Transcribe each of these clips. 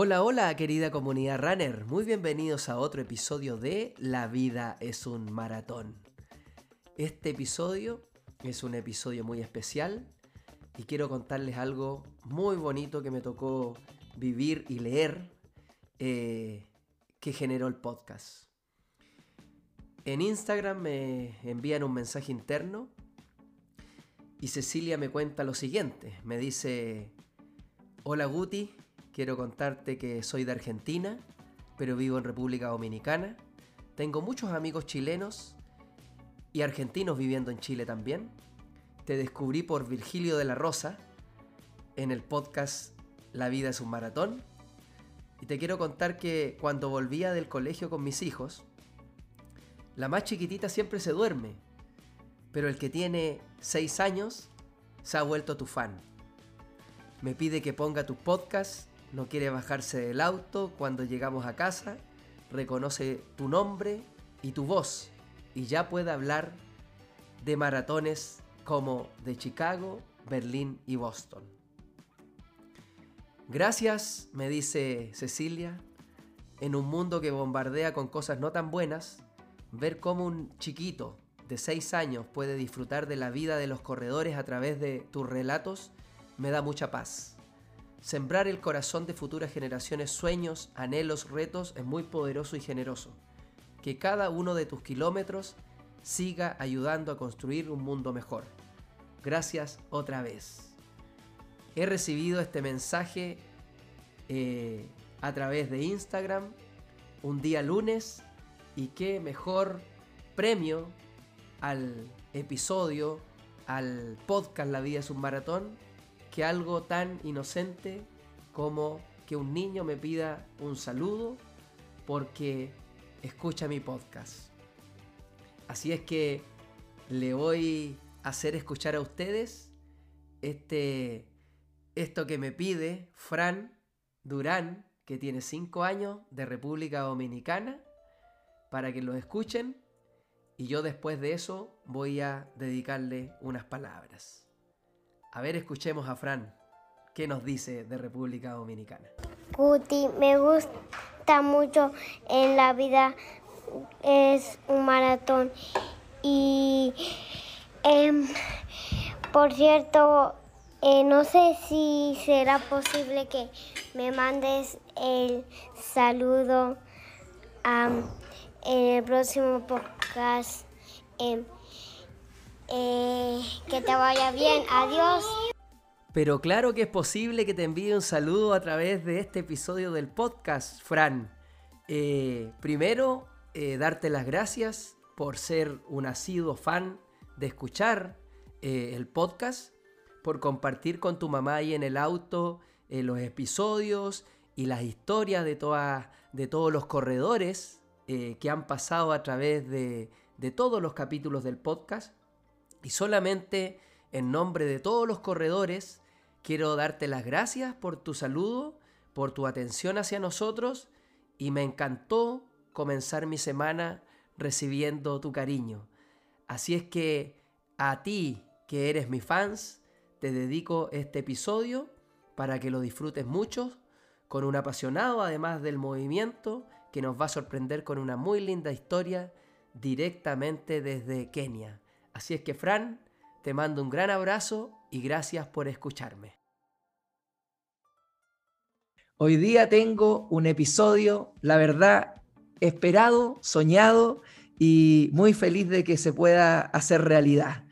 Hola, hola querida comunidad runner, muy bienvenidos a otro episodio de La vida es un maratón. Este episodio es un episodio muy especial y quiero contarles algo muy bonito que me tocó vivir y leer eh, que generó el podcast. En Instagram me envían un mensaje interno y Cecilia me cuenta lo siguiente. Me dice, hola Guti, Quiero contarte que soy de Argentina, pero vivo en República Dominicana. Tengo muchos amigos chilenos y argentinos viviendo en Chile también. Te descubrí por Virgilio de la Rosa en el podcast La vida es un maratón. Y te quiero contar que cuando volvía del colegio con mis hijos, la más chiquitita siempre se duerme, pero el que tiene 6 años se ha vuelto tu fan. Me pide que ponga tu podcast no quiere bajarse del auto cuando llegamos a casa, reconoce tu nombre y tu voz y ya puede hablar de maratones como de Chicago, Berlín y Boston. Gracias, me dice Cecilia, en un mundo que bombardea con cosas no tan buenas, ver cómo un chiquito de 6 años puede disfrutar de la vida de los corredores a través de tus relatos me da mucha paz. Sembrar el corazón de futuras generaciones sueños, anhelos, retos es muy poderoso y generoso. Que cada uno de tus kilómetros siga ayudando a construir un mundo mejor. Gracias otra vez. He recibido este mensaje eh, a través de Instagram un día lunes y qué mejor premio al episodio, al podcast La vida es un maratón que algo tan inocente como que un niño me pida un saludo porque escucha mi podcast. Así es que le voy a hacer escuchar a ustedes este, esto que me pide Fran Durán, que tiene 5 años, de República Dominicana, para que lo escuchen y yo después de eso voy a dedicarle unas palabras. A ver, escuchemos a Fran. ¿Qué nos dice de República Dominicana? Guti, me gusta mucho en la vida. Es un maratón. Y, em, por cierto, eh, no sé si será posible que me mandes el saludo en el próximo podcast. Em, eh, que te vaya bien, adiós. Pero claro que es posible que te envíe un saludo a través de este episodio del podcast, Fran. Eh, primero, eh, darte las gracias por ser un asiduo fan de escuchar el podcast, por compartir con tu mamá ahí en el auto los episodios y las historias de, todas, de todos los corredores que han pasado a través de, de todos los capítulos del podcast. Y solamente en nombre de todos los corredores, quiero darte las gracias por tu saludo, por tu atención hacia nosotros y me encantó comenzar mi semana recibiendo tu cariño. Así es que a ti, que eres mi fans, te dedico este episodio para que lo disfrutes mucho, con un apasionado además del movimiento que nos va a sorprender con una muy linda historia directamente desde Kenia. Así es que, Fran, te mando un gran abrazo y gracias por escucharme. Hoy día tengo un episodio, la verdad, esperado, soñado y muy feliz de que se pueda hacer realidad.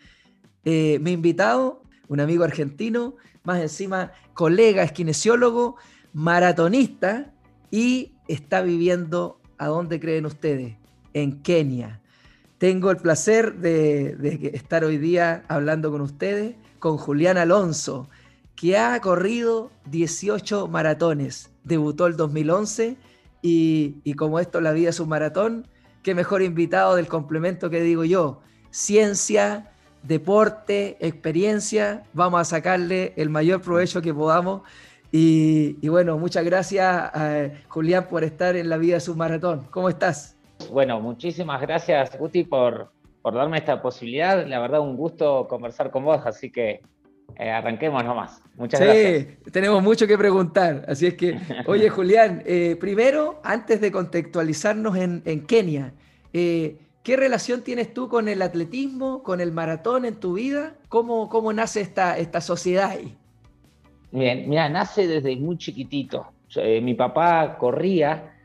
Eh, mi invitado, un amigo argentino, más encima colega, es kinesiólogo, maratonista y está viviendo, ¿a dónde creen ustedes? En Kenia. Tengo el placer de, estar hoy día hablando con ustedes, con Julián Alonso, que ha corrido 18 maratones. Debutó el 2011 y, y como esto la vida es un maratón, qué mejor invitado del complemento que digo yo. Ciencia, deporte, experiencia, vamos a sacarle el mayor provecho que podamos. Y, bueno, muchas gracias Julián por estar en la vida es un maratón. ¿Cómo estás? Bueno, muchísimas gracias, Guti, por, por darme esta posibilidad. La verdad, un gusto conversar con vos, así que eh, arranquemos nomás. Muchas gracias. Sí, tenemos mucho que preguntar. Así es que, oye, Julián, eh, primero, antes de contextualizarnos en, Kenia, eh, ¿qué relación tienes tú con el atletismo, con el maratón en tu vida? ¿Cómo, cómo nace esta, esta sociedad ahí? Bien, mira, nace desde muy chiquitito. mi papá corría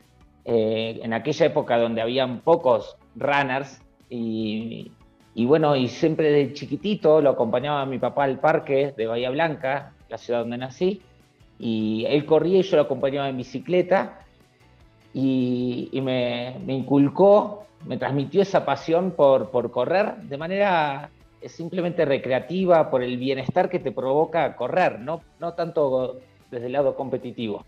en aquella época donde habían pocos runners y, y bueno, y siempre de chiquitito lo acompañaba mi papá al parque de Bahía Blanca, la ciudad donde nací, y él corría y yo lo acompañaba en bicicleta, y, me, inculcó, me transmitió esa pasión por, por correr de manera simplemente recreativa, por el bienestar que te provoca correr, no, no tanto desde el lado competitivo.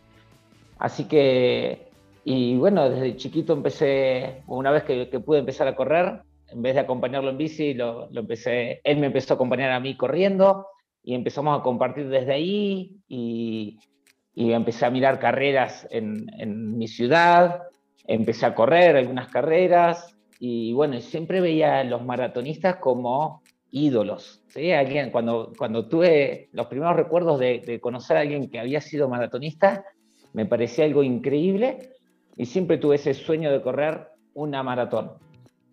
Así que, y bueno, desde chiquito empecé, una vez que, pude empezar a correr, en vez de acompañarlo en bici, lo, empecé, él me empezó a acompañar a mí corriendo y empezamos a compartir desde ahí y, empecé a mirar carreras en, mi ciudad, empecé a correr algunas carreras y bueno, siempre veía a los maratonistas como ídolos. ¿sí? Alguien, cuando, cuando tuve los primeros recuerdos de conocer a alguien que había sido maratonista, me parecía algo increíble y siempre tuve ese sueño de correr una maratón.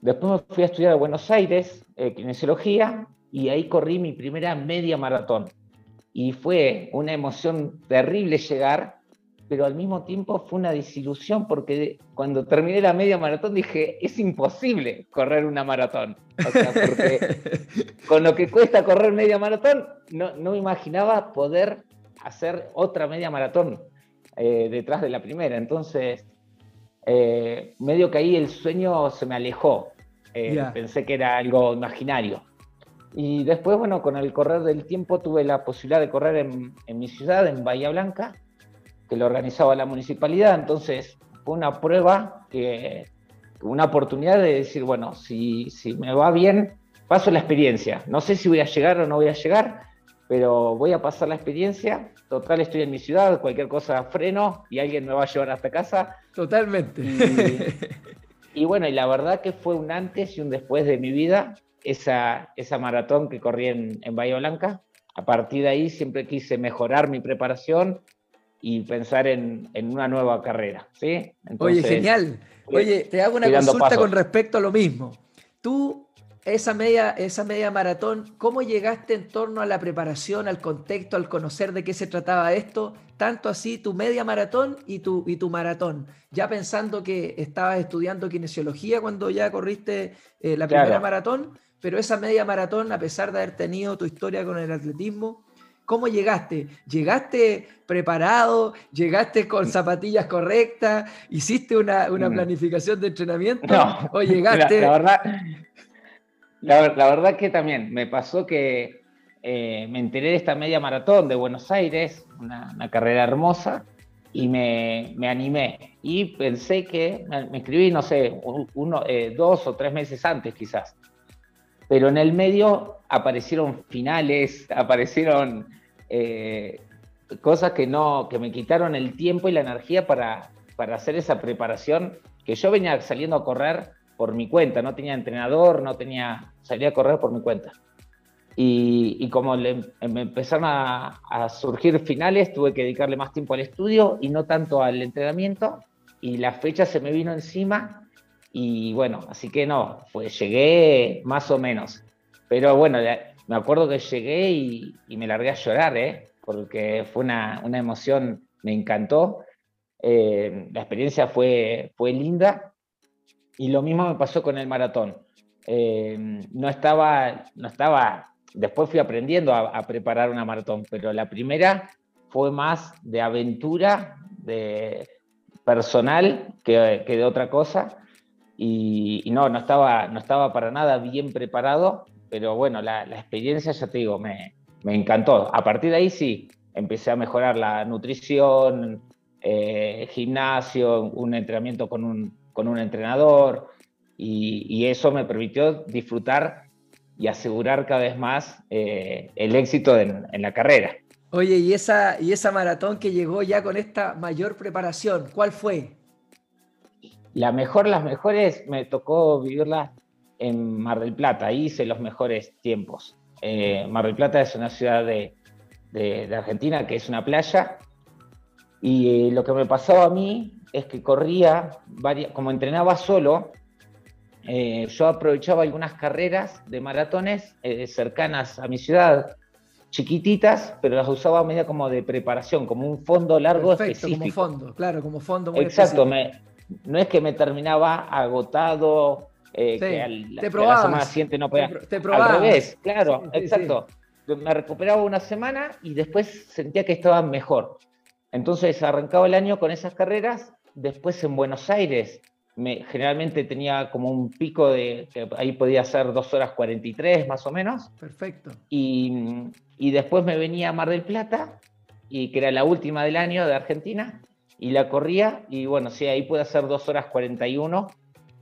Después me fui a estudiar a Buenos Aires, eh, kinesiología, y ahí corrí mi primera media maratón. Y fue una emoción terrible llegar, pero al mismo tiempo fue una desilusión porque cuando terminé la media maratón dije, es imposible correr una maratón. O sea, porque con lo que cuesta correr media maratón, no, no imaginaba poder hacer otra media maratón eh, detrás de la primera. Entonces, eh, medio que ahí el sueño se me alejó. Eh, pensé que era algo imaginario. Y después, bueno, con el correr del tiempo tuve la posibilidad de correr en, mi ciudad, en Bahía Blanca, que lo organizaba la municipalidad. Entonces fue una prueba, que, una oportunidad de decir, bueno, si, si me va bien, paso la experiencia. No sé si voy a llegar o no voy a llegar, pero voy a pasar la experiencia. Total, estoy en mi ciudad, cualquier cosa freno y alguien me va a llevar hasta casa. Totalmente. Y, bueno, y la verdad que fue un antes y un después de mi vida, esa, esa maratón que corrí en, en Bahía Blanca. A partir de ahí siempre quise mejorar mi preparación y pensar en, en una nueva carrera. ¿sí? Oye, genial. Oye, te hago una consulta con respecto a lo mismo. Tú esa media, esa media maratón, ¿cómo llegaste en torno a la preparación, al contexto, al conocer de qué se trataba esto? Tanto así tu media maratón y tu, y tu maratón. Ya pensando que estabas estudiando kinesiología cuando ya corriste eh, la primera maratón, pero esa media maratón, a pesar de haber tenido tu historia con el atletismo, ¿Cómo llegaste? ¿Llegaste preparado? ¿Llegaste con mm. zapatillas correctas? ¿Hiciste una, mm. planificación de entrenamiento? ¿O llegaste... la, verdad, la, verdad que también me pasó que eh, me enteré de esta media maratón de Buenos Aires, una, carrera hermosa, y me, animé. Y pensé que, me, escribí, no sé, uno, eh, dos o tres meses antes quizás. Pero en el medio aparecieron finales, aparecieron eh, cosas que, no, que me quitaron el tiempo y la energía para, para hacer esa preparación, que yo venía saliendo a correr por mi cuenta, no tenía entrenador, no tenía, salía a correr por mi cuenta. Y, como me empezaron a, surgir finales, tuve que dedicarle más tiempo al estudio y no tanto al entrenamiento. Y la fecha se me vino encima. Y bueno, así que no, pues llegué más o menos. Pero bueno, me acuerdo que llegué y, me largué a llorar, ¿eh? porque fue una, una emoción, me encantó. Eh, la experiencia fue, fue linda y lo mismo me pasó con el maratón. Eh, no, estaba, no estaba, después fui aprendiendo a, preparar una maratón, pero la primera fue más de aventura, de personal que, de otra cosa. Y, no, no estaba, no estaba para nada bien preparado, pero bueno, la, experiencia, ya te digo, me, me, encantó. A partir de ahí sí, empecé a mejorar la nutrición, eh, gimnasio, un entrenamiento con un, con un entrenador y, eso me permitió disfrutar y asegurar cada vez más eh, el éxito en, la carrera. Oye, ¿y esa, ¿y esa maratón que llegó ya con esta mayor preparación, cuál fue? La mejor, las mejores, me tocó vivirla en Mar del Plata, ahí hice los mejores tiempos. Eh, Mar del Plata es una ciudad de, de, Argentina, que es una playa. Y eh, lo que me pasaba a mí es que corría, como entrenaba solo, eh, yo aprovechaba algunas carreras de maratones eh, cercanas a mi ciudad, chiquititas, pero las usaba a medida como de preparación, como un fondo largo Perfecto, como fondo, claro, como fondo muy Exacto, no es que me terminaba agotado, eh, que, al, te la semana siguiente no podía. Te, al revés, claro, exacto. Me recuperaba una semana y después sentía que estaba mejor. Entonces arrancaba el año con esas carreras, después en Buenos Aires me, generalmente tenía como un pico de, que ahí podía ser 2 horas 43 más o menos. Perfecto. Y, y, después me venía a Mar del Plata, y que era la última del año de Argentina, y la corría, y bueno, sí, ahí pude hacer 2 horas 41,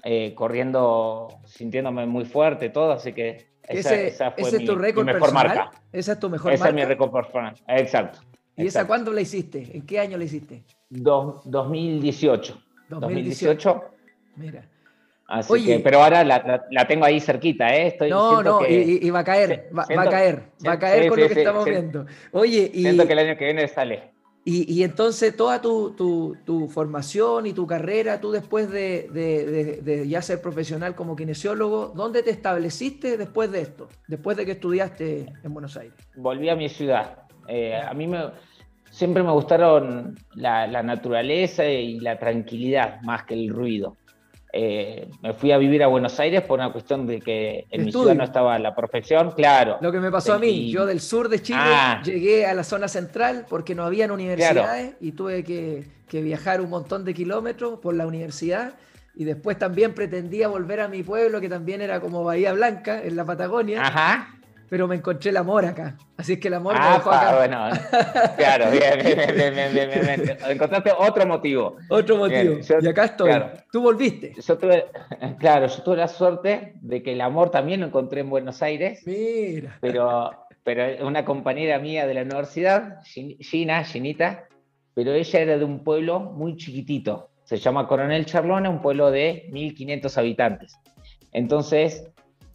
eh, corriendo, sintiéndome muy fuerte, todo, así que esa, esa fue mi, es tu récord mejor marca. Esa es tu mejor esa marca. Esa es mi récord personal, exacto. ¿Y esa cuándo la hiciste? ¿En qué año la hiciste? 2018. 2018. Mira. Así que, pero ahora la, tengo ahí cerquita, ¿eh? Estoy, no, no, y, va a caer, va, a caer, va a caer con lo que estamos viendo. Oye, y. Siento que el año que viene sale. Y, entonces toda tu, formación y tu carrera, tú después de, ya ser profesional como kinesiólogo, ¿dónde te estableciste después de esto? Después de que estudiaste en Buenos Aires. Volví a mi ciudad. Eh, a mí me, siempre me gustaron la, naturaleza y la tranquilidad más que el ruido. Eh, me fui a vivir a Buenos Aires por una cuestión de que en mi ciudad no estaba la perfección, claro. Lo que me pasó a mí, yo del sur de Chile ah. llegué a la zona central porque no habían universidades y tuve que, que, viajar un montón de kilómetros por la universidad y después también pretendía volver a mi pueblo que también era como Bahía Blanca en la Patagonia. Ajá pero me encontré el amor acá. Así es que el amor me dejó acá. bueno, claro, bien, bien, bien, bien, Encontraste otro motivo. Otro motivo. y acá estoy. Tú volviste. Yo tuve, claro, yo tuve la suerte de que el amor también lo encontré en Buenos Aires. Mira. Pero, pero una compañera mía de la universidad, Gina, Ginita, pero ella era de un pueblo muy chiquitito. Se llama Coronel Charlona, un pueblo de 1500 habitantes. Entonces,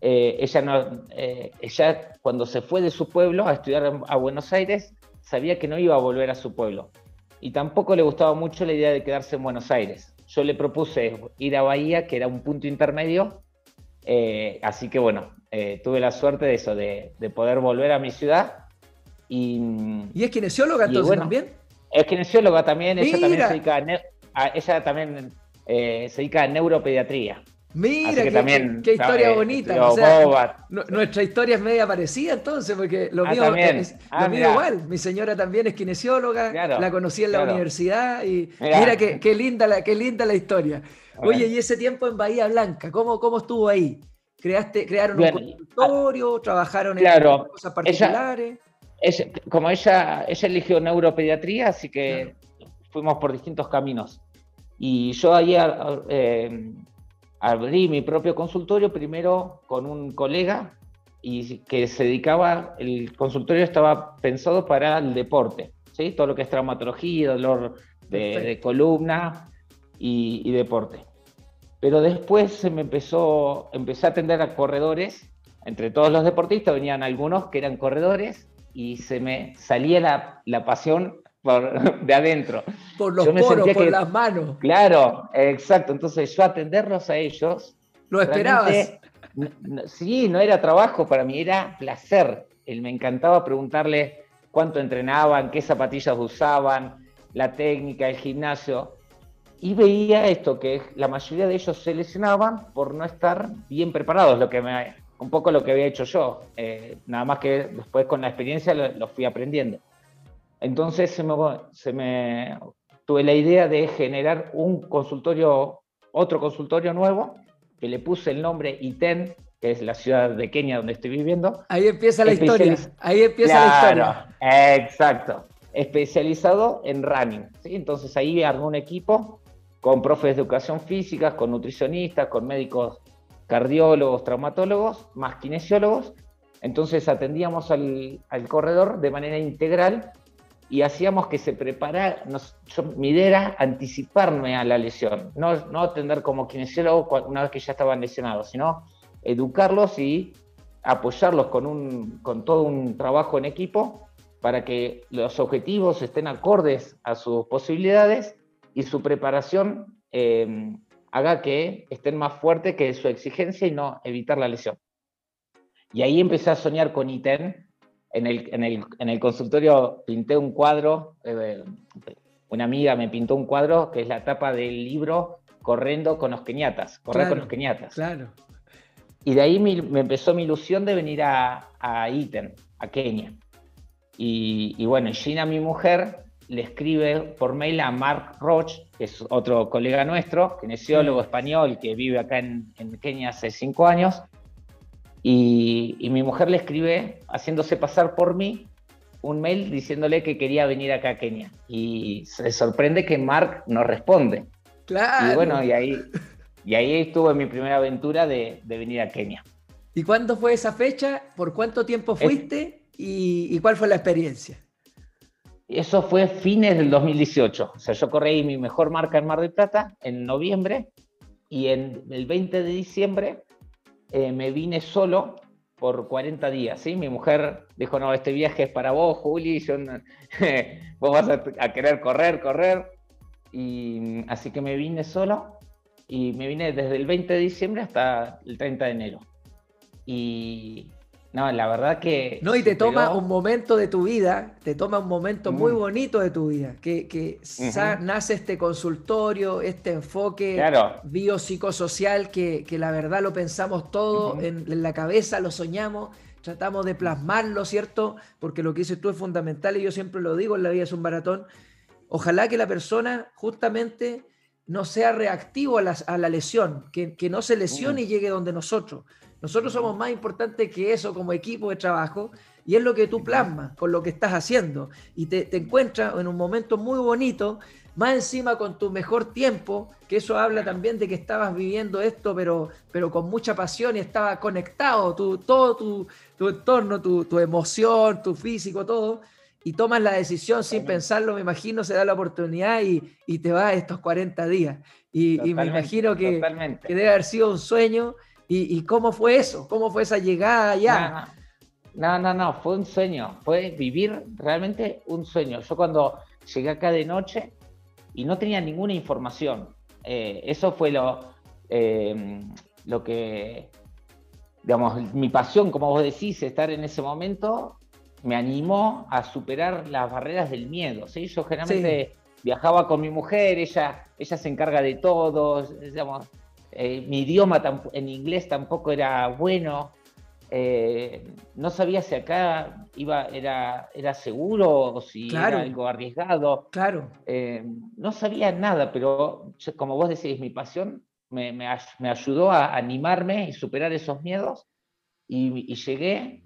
eh, ella, no, eh, ella cuando se fue de su pueblo a estudiar a Buenos Aires, sabía que no iba a volver a su pueblo. Y tampoco le gustaba mucho la idea de quedarse en Buenos Aires. Yo le propuse ir a Bahía, que era un punto intermedio. Eh, así que bueno, tuve la suerte de eso, de, poder volver a mi ciudad. Y, ¿Y es kinesióloga entonces también? Es kinesióloga también, ella también se dedica a, ella también, se dedica a neuropediatría. Mira, qué, historia bonita. nuestra historia es media parecida entonces, porque lo ah, mío, es, ah, igual. Mi señora también es kinesióloga, la conocí en la universidad y mira, qué, linda la, qué linda la historia. Oye, y ese tiempo en Bahía Blanca, ¿cómo, cómo estuvo ahí? ¿Creaste, ¿Crearon un consultorio? ¿Trabajaron en cosas particulares? como ella, ella eligió neuropediatría, así que fuimos por distintos caminos. Y yo ahí eh, abrí mi propio consultorio primero con un colega y que se dedicaba, el consultorio estaba pensado para el deporte, ¿sí? todo lo que es traumatología, dolor de, columna y, deporte. Pero después se me empezó, empecé a atender a corredores, entre todos los deportistas venían algunos que eran corredores y se me salía la, la pasión de adentro. Por los poros, por las manos. Claro, exacto. Entonces yo atenderlos a ellos. ¿Lo esperabas? sí, no era trabajo para mí, era placer. me encantaba preguntarle cuánto entrenaban, qué zapatillas usaban, la técnica, el gimnasio. Y veía esto, que la mayoría de ellos se lesionaban por no estar bien preparados, lo que me, un poco lo que había hecho yo. Eh, nada más que después con la experiencia lo fui aprendiendo. Entonces se me, tuve la idea de generar un consultorio, otro consultorio nuevo, que le puse el nombre ITEN, que es la ciudad de Kenia donde estoy viviendo. Ahí empieza la historia. Ahí empieza la historia. Exacto. Especializado en running. ¿sí? Entonces ahí armé un equipo con profes de educación física, con nutricionistas, con médicos cardiólogos, traumatólogos, más kinesiólogos. Entonces atendíamos al, al corredor de manera integral y hacíamos que se preparara, mi idea era anticiparme a la lesión, no, no atender como kinesiólogo una vez que ya estaban lesionados, sino educarlos y apoyarlos con, un, con todo un trabajo en equipo para que los objetivos estén acordes a sus posibilidades y su preparación eh, haga que estén más fuertes que su exigencia y no evitar la lesión. Y ahí empecé a soñar con ITEN. En el, en el, en el consultorio pinté un cuadro, eh, una amiga me pintó un cuadro que es la tapa del libro Corriendo con los Keniatas, correr con los Keniatas. Claro. Y de ahí me, empezó mi ilusión de venir a, a ITEN, a Kenia. Y, y bueno, Gina, mi mujer, le escribe por mail a Mark Roach, que es otro colega nuestro, kinesiólogo español que vive acá en, Kenia hace cinco años, y, mi mujer le escribe haciéndose pasar por mí un mail diciéndole que quería venir acá a Kenia. Y se sorprende que Mark no responde. Claro. Y bueno, y ahí, y ahí estuvo mi primera aventura de, venir a Kenia. ¿Y cuándo fue esa fecha? ¿Por cuánto tiempo fuiste? ¿Y cuál fue la experiencia? Eso fue fines del 2018. O sea, yo corrí mi mejor marca en Mar del Plata en noviembre y en el 20 de diciembre eh, me vine solo por 40 días. ¿sí? Mi mujer dijo, no, este viaje es para vos, Juli, yo vos vas a, querer correr, correr. Y así que me vine solo y me vine desde el 20 de diciembre hasta el 30 de enero. Y no, la verdad que... No, y te toma un momento de tu vida, te toma un momento muy mm. bonito de tu vida, que, que nace este consultorio, este enfoque biopsicosocial que, que, la verdad lo pensamos todo en, la cabeza, lo soñamos, tratamos de plasmarlo, ¿cierto? Porque lo que dices tú es fundamental y yo siempre lo digo, en la vida es un maratón. Ojalá que la persona justamente no sea reactivo a la, a la lesión, que, que, no se lesione y llegue donde nosotros. Nosotros somos más importantes que eso como equipo de trabajo y es lo que tú plasmas con lo que estás haciendo. Y te, encuentras en un momento muy bonito, más encima con tu mejor tiempo, que eso habla también de que estabas viviendo esto, pero, pero con mucha pasión y estaba conectado, tu, todo tu, tu entorno, tu, tu, emoción, tu físico, todo, y tomas la decisión sin pensarlo, me imagino, se da la oportunidad y, y te vas estos 40 días. Y, me imagino que, que debe haber sido un sueño ¿Y, cómo fue eso? ¿Cómo fue esa llegada allá? No, no, no, fue un sueño, fue vivir realmente un sueño. Yo cuando llegué acá de noche y no tenía ninguna información, eh, eso fue lo, eh, lo que, digamos, mi pasión, como vos decís, estar en ese momento, me animó a superar las barreras del miedo. ¿sí? Yo generalmente viajaba con mi mujer, ella, ella se encarga de todo, digamos, eh, mi idioma en inglés tampoco era bueno, eh, no sabía si acá iba, era, era seguro o si era algo arriesgado. Claro. Eh, no sabía nada, pero como vos decís, mi pasión me, me, ayudó a animarme y superar esos miedos y, llegué.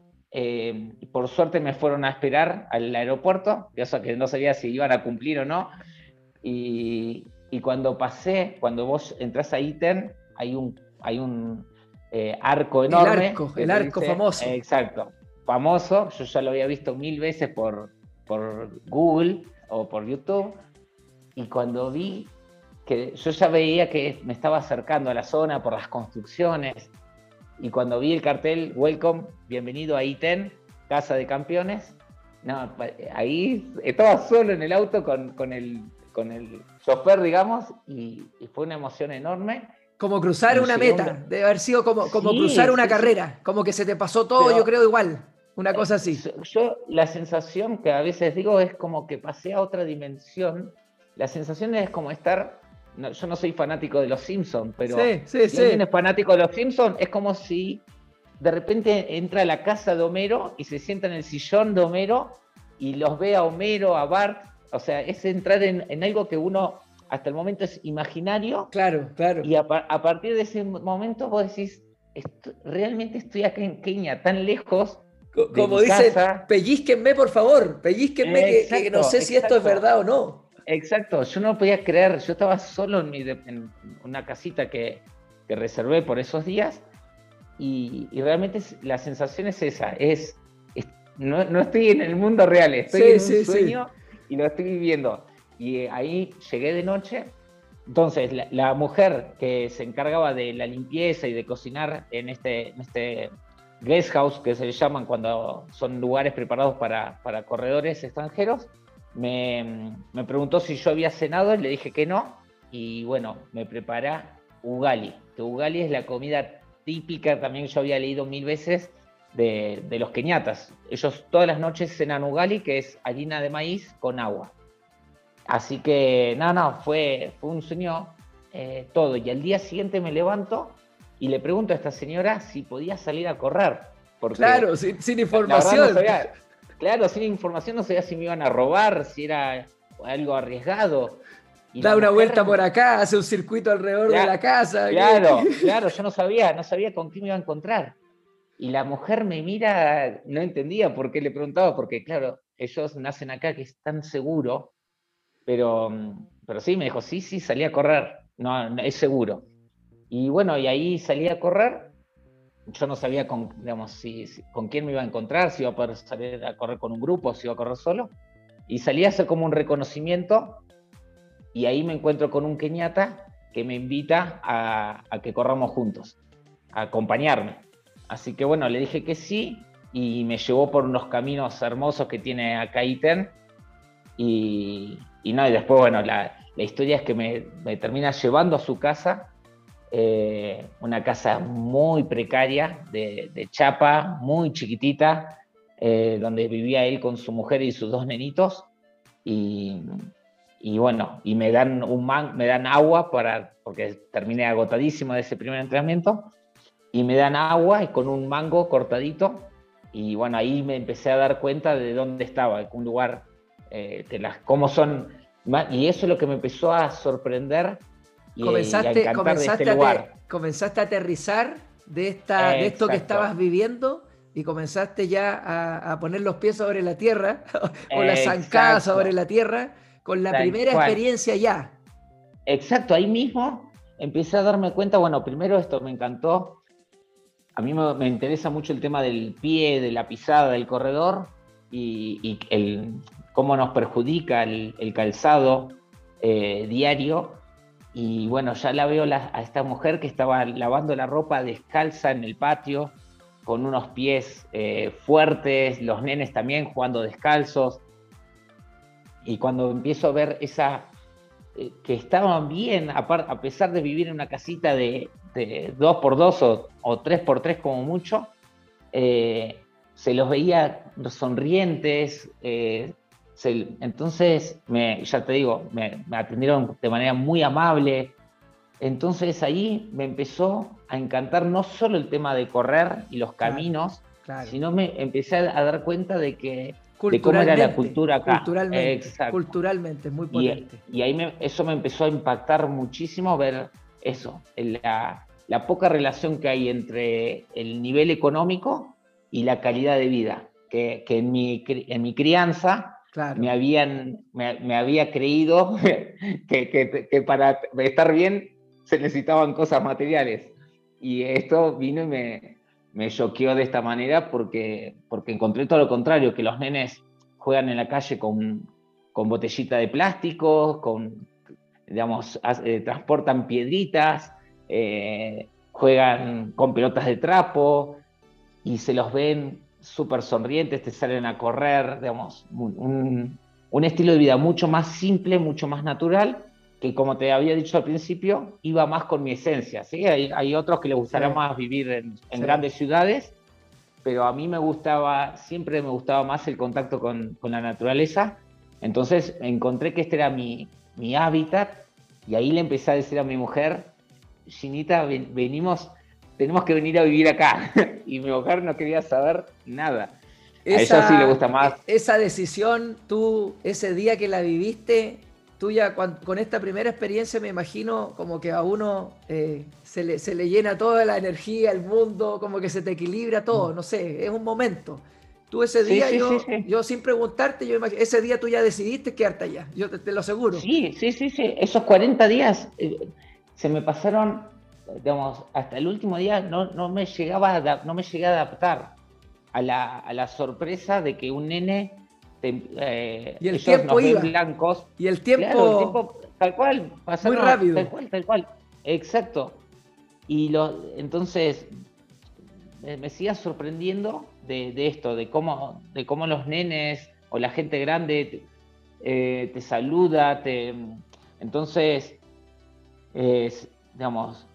por suerte me fueron a esperar al aeropuerto, eso que no sabía si iban a cumplir o no. Y, y cuando pasé, cuando vos entras a ITEN, hay un, hay un eh, arco enorme. El arco, el arco famoso. exacto, famoso. Yo ya lo había visto mil veces por, por Google o por YouTube. Y cuando vi que yo ya veía que me estaba acercando a la zona por las construcciones. Y cuando vi el cartel, Welcome, bienvenido a ITEN, Casa de Campeones, no, ahí estaba solo en el auto con, con el con el chofer, digamos, y, fue una emoción enorme. Como cruzar una meta, debe haber sido como, como cruzar una carrera, como que se te pasó todo, yo creo igual, una cosa así. Yo, la sensación que a veces digo es como que pasé a otra dimensión, la sensación es como estar, yo no soy fanático de los Simpsons, pero si alguien es fanático de los Simpsons, es como si de repente entra a la casa de Homero y se sienta en el sillón de Homero y los ve a Homero, a Bart, o sea, es entrar en, algo que uno hasta el momento es imaginario. Claro, claro. Y a, partir de ese momento vos decís, realmente estoy acá en Kenia, tan lejos. Como dice, pellizquenme por favor, pellizquenme que, no sé si esto es verdad o no. Exacto, yo no podía creer, yo estaba solo en, mi, en una casita que, reservé por esos días y, realmente la sensación es esa, es, no, estoy en el mundo real, estoy en un sueño y lo estoy viviendo. Y ahí llegué de noche. Entonces, la, mujer que se encargaba de la limpieza y de cocinar en este, este guest house, que se le llaman cuando son lugares preparados para, corredores extranjeros, me, me, preguntó si yo había cenado y le dije que no. Y bueno, me preparé ugali, que ugali es la comida típica, también yo había leído mil veces, de, los keniatas. Ellos todas las noches cenan ugali, que es harina de maíz con agua. Así que, no, no, fue, fue un sueño eh, todo. Y al día siguiente me levanto y le pregunto a esta señora si podía salir a correr. Porque claro, sin, información. claro, sin información no sabía si me iban a robar, si era algo arriesgado. da una vuelta por acá, hace un circuito alrededor de la casa. Claro, claro, yo no sabía, no sabía con quién me iba a encontrar. Y la mujer me mira, no entendía por qué le preguntaba, porque claro, ellos nacen acá que es tan seguro, pero, pero sí, me dijo, sí, sí, salí a correr, no, es seguro. Y bueno, y ahí salí a correr, yo no sabía con, digamos, con quién me iba a encontrar, si iba a poder salir a correr con un grupo, si iba a correr solo, y salí a hacer como un reconocimiento, y ahí me encuentro con un keniata que me invita a que corramos juntos, a acompañarme. Así que bueno, le dije que sí y me llevó por unos caminos hermosos que tiene acá Iten. Y, no, y después, bueno, la, historia es que me, termina llevando a su casa, eh, una casa muy precaria, de, chapa, muy chiquitita, eh, donde vivía él con su mujer y sus dos nenitos. Y, bueno, y me dan, un me dan agua para, porque terminé agotadísimo de ese primer entrenamiento y me dan agua y con un mango cortadito. Y bueno, ahí me empecé a dar cuenta de dónde estaba, un lugar, eh, de las, cómo son. Y eso es lo que me empezó a sorprender y, comenzaste, a comenzaste de este comenzaste a aterrizar de, esta, de esto que estabas viviendo y comenzaste ya a, a, poner los pies sobre la tierra o la zancada sobre la tierra con la primera experiencia ya. Exacto, ahí mismo empecé a darme cuenta, bueno, primero esto me encantó, a mí me, interesa mucho el tema del pie, de la pisada del corredor y, el, cómo nos perjudica el, calzado eh, diario. Y bueno, ya la veo a esta mujer que estaba lavando la ropa descalza en el patio, con unos pies eh, fuertes, los nenes también jugando descalzos. Y cuando empiezo a ver esa, eh, que estaban bien, a, a, pesar de vivir en una casita de, dos por dos o, tres por tres como mucho, eh, se los veía sonrientes, eh, entonces, me, ya te digo, me, atendieron de manera muy amable. Entonces ahí me empezó a encantar no solo el tema de correr y los caminos, sino me empecé a dar cuenta de que de cómo era la cultura acá. Culturalmente, culturalmente muy potente. Y, ahí eso me empezó a impactar muchísimo ver eso, la, la poca relación que hay entre el nivel económico y la calidad de vida, que, en, mi, en mi crianza me, habían, me, había creído que, que, para estar bien se necesitaban cosas materiales. Y esto vino y me, me choqueó de esta manera porque, porque encontré todo lo contrario, que los nenes juegan en la calle con, con botellita de plástico, con, digamos, eh, transportan piedritas, eh, juegan con pelotas de trapo y se los ven súper sonrientes, te salen a correr, digamos, un, estilo de vida mucho más simple, mucho más natural, que como te había dicho al principio, iba más con mi esencia. ¿sí? Hay, otros que les gustará más vivir en, grandes ciudades, pero a mí me gustaba, siempre me gustaba más el contacto con, la naturaleza. Entonces encontré que este era mi, mi hábitat y ahí le empecé a decir a mi mujer, Ginita, venimos, tenemos que venir a vivir acá. y mi mujer no quería saber nada. a ella sí le gusta más. Esa decisión, tú, ese día que la viviste, tú ya con, esta primera experiencia me imagino como que a uno eh, se, le, se, le, llena toda la energía, el mundo, como que se te equilibra todo, mm. no sé, es un momento. Tú ese día, yo, yo, sin preguntarte, yo ese día tú ya decidiste quedarte allá, yo te, lo aseguro. Sí, sí, sí, sí, esos 40 días, eh, se me pasaron, digamos, hasta el último día no, no me, llegaba a, no me llegué a adaptar a la, a la sorpresa de que un nene eh, y el tiempo iba. blancos. Y el tiempo, tal cual, pasaron, muy rápido. Tal cual, tal cual. Exacto. Y lo, entonces me, siga sorprendiendo de, esto, de cómo, de cómo los nenes o la gente grande te, te saluda, te, entonces, digamos,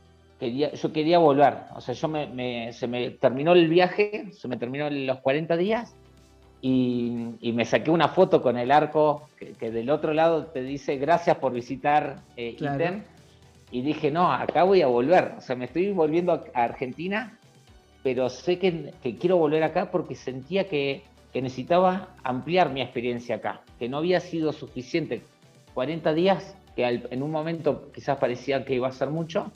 yo quería volver. O sea, yo me, se me terminó el viaje, se me terminó los 40 días y, y me saqué una foto con el arco que, del otro lado te dice gracias por visitar eh, Y dije, no, acá voy a volver. O sea, me estoy volviendo a, Argentina, pero sé que, que, quiero volver acá porque sentía que, que necesitaba ampliar mi experiencia acá, que no había sido suficiente. 40 días, que en un momento quizás parecía que iba a ser mucho,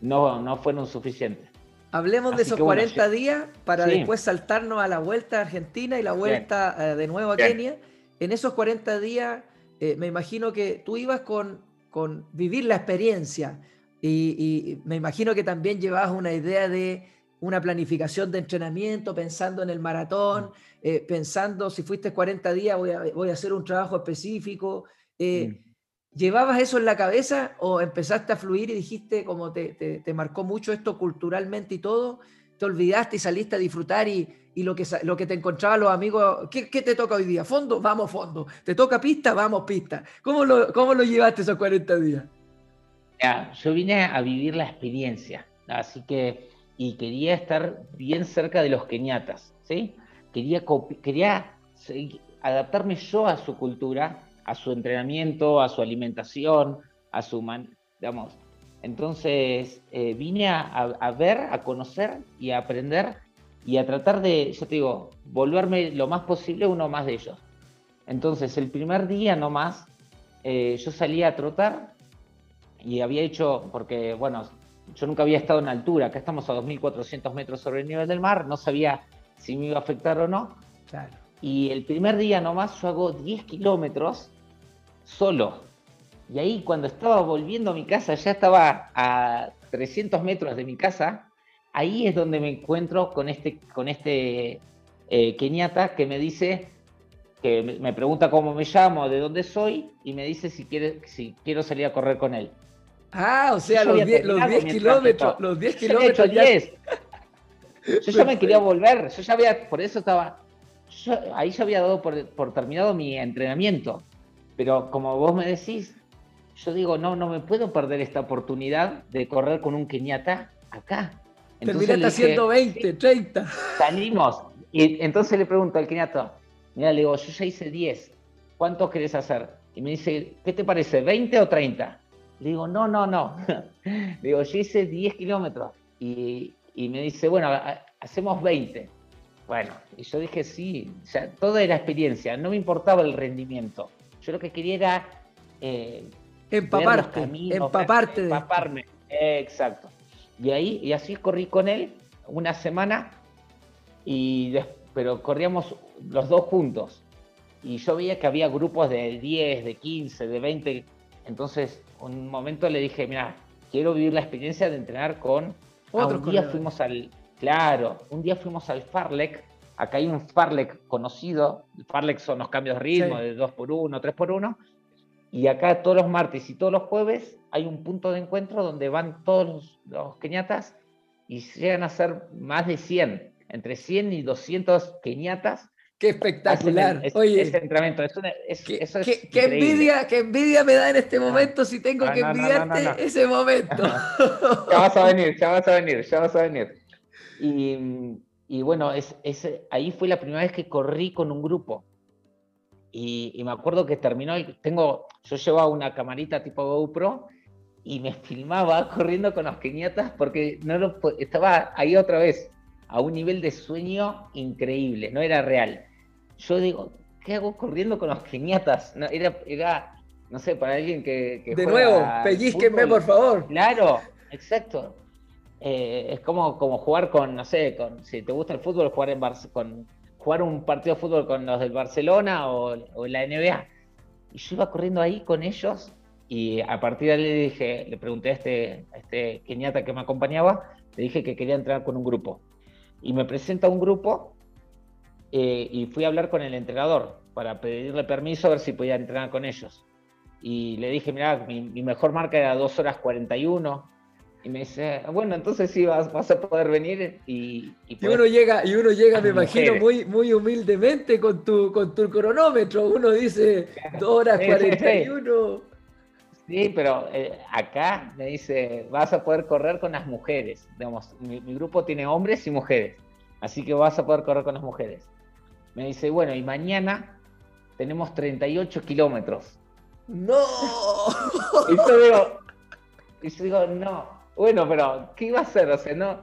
no, no fueron suficientes. Hablemos de esos 40 días para después saltarnos a la vuelta a Argentina y la vuelta eh, de nuevo a Kenia. En esos 40 días, eh, me imagino que tú ibas con, con vivir la experiencia y, me imagino que también llevabas una idea de una planificación de entrenamiento, pensando en el maratón, mm. eh, pensando si fuiste 40 días voy a, voy a hacer un trabajo específico. Mm. ¿Llevabas eso en la cabeza o empezaste a fluir y dijiste, como te, marcó mucho esto culturalmente y todo, te olvidaste y saliste a disfrutar y, lo, que, lo que te encontraban los amigos, ¿qué, te toca hoy día? ¿Fondo? Vamos fondo. ¿Te toca pista? Vamos pista. ¿Cómo lo, cómo lo llevaste esos 40 días? yo vine a vivir la experiencia, así que, y quería estar bien cerca de los keniatas, ¿sí? Quería, quería adaptarme yo a su cultura a su entrenamiento, a su alimentación, a su man, digamos. Entonces eh, vine a, ver, a conocer y a aprender y a tratar de, yo te digo, volverme lo más posible uno más de ellos. Entonces el primer día nomás eh, yo salí a trotar y había hecho, porque bueno, yo nunca había estado en altura, acá estamos a 2.400 metros sobre el nivel del mar, no sabía si me iba a afectar o no. Y el primer día nomás yo hago 10 kilómetros solo. Y ahí cuando estaba volviendo a mi casa, ya estaba a 300 metros de mi casa, ahí es donde me encuentro con este, con este eh, keniata que me dice, que me pregunta cómo me llamo, de dónde soy, y me dice si, quiere, si quiero salir a correr con él. Ah, o sea, los 10, kilómetros, los 10 kilómetros. Yo ya me quería volver, yo ya había, por eso estaba, ahí ya había dado por, por terminado mi entrenamiento. Pero como vos me decís, yo digo, no, no me puedo perder esta oportunidad de correr con un Kenyatta acá. Terminaste haciendo 20, 30. Salimos. Y entonces le pregunto al Kenyatta, mira, le digo, yo ya hice 10, ¿cuántos querés hacer? Y me dice, ¿qué te parece, 20 o 30? Le digo, no, no, no. le digo, yo hice 10 kilómetros. Y, y me dice, bueno, hacemos 20. Bueno, y yo dije, sí, o sea, toda era experiencia, no me importaba el rendimiento. Yo lo que quería era... Eh, empaparte, empaparte. Empaparme, exacto. Y ahí, y así corrí con él una semana, y pero corríamos los dos juntos. Y yo veía que había grupos de 10, de 15, de 20. Entonces, un momento le dije, mira, quiero vivir la experiencia de entrenar con... Otro un día fuimos al... Claro, un día fuimos al Farlek, Acá hay un Farlek conocido. El Farlek son los cambios de ritmo de 2x1, 3x1. Y acá todos los martes y todos los jueves hay un punto de encuentro donde van todos los, keniatas y llegan a ser más de 100, entre 100 y 200 keniatas. Qué espectacular. Oye, ese entrenamiento. Es qué, envidia, qué envidia me da en este momento si tengo que envidiarte ese momento. ya vas a venir, ya vas a venir, ya vas a venir. Y, y bueno, es, ahí fue la primera vez que corrí con un grupo. Y, me acuerdo que terminó, tengo, yo llevaba una camarita tipo GoPro y me filmaba corriendo con los keniatas porque no lo, estaba ahí otra vez a un nivel de sueño increíble, no era real. Yo digo, ¿qué hago corriendo con los keniatas? No, era, era, no sé, para alguien que... de nuevo, pellizquenme por favor. Claro, exacto. Eh, es como, como jugar con, no sé, con, si te gusta el fútbol, jugar, en con, jugar un partido de fútbol con los del Barcelona o, o la NBA. Y yo iba corriendo ahí con ellos y a partir de ahí le dije, le pregunté a este, este keniata que me acompañaba, le dije que quería entrar con un grupo. Y me presenta un grupo eh, y fui a hablar con el entrenador para pedirle permiso a ver si podía entrenar con ellos. Y le dije, mira, mi, mi mejor marca era 2 horas 41, Y me dice, bueno, entonces sí vas, vas a poder venir y... Y, uno llega, y uno llega, me imagino, muy, muy humildemente con tu, con tu cronómetro. Uno dice, 2 horas 41. Sí, pero eh, acá me dice, vas a poder correr con las mujeres. Digamos, mi, grupo tiene hombres y mujeres, así que vas a poder correr con las mujeres. Me dice, bueno, y mañana tenemos 38 kilómetros. ¡No! Y yo digo, y yo digo, no. Bueno, pero, ¿qué iba a hacer? O sea, no.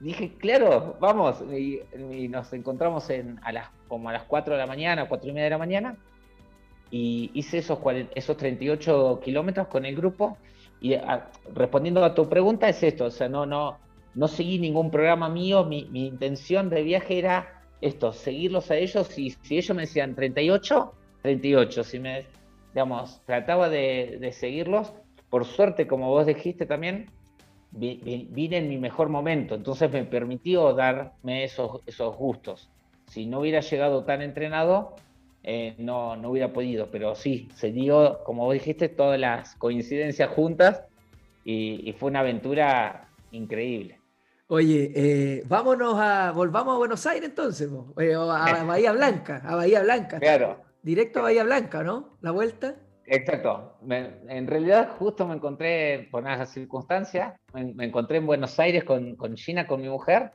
Dije, claro, vamos. Y, nos encontramos en, a las, como a las 4 de la mañana, 4 y media de la mañana y hice esos, esos 38 kilómetros con el grupo y respondiendo a tu pregunta es esto, o sea, no, no, no seguí ningún programa mío, mi, intención de viaje era esto, seguirlos a ellos y si ellos me decían 38, 38, si me, digamos, trataba de, seguirlos, por suerte, como vos dijiste también, vine en mi mejor momento, entonces me permitió darme esos, gustos. Si no hubiera llegado tan entrenado, eh, no, no hubiera podido, pero sí, se dio, como vos dijiste, todas las coincidencias juntas y, fue una aventura increíble. Oye, eh, vámonos a, volvamos a Buenos Aires entonces, eh, a Bahía Blanca, a Bahía Blanca. Claro. Directo a Bahía Blanca, ¿no? La vuelta. Exacto. en realidad justo me encontré, por una circunstancia, me, encontré en Buenos Aires con, con Gina, con mi mujer,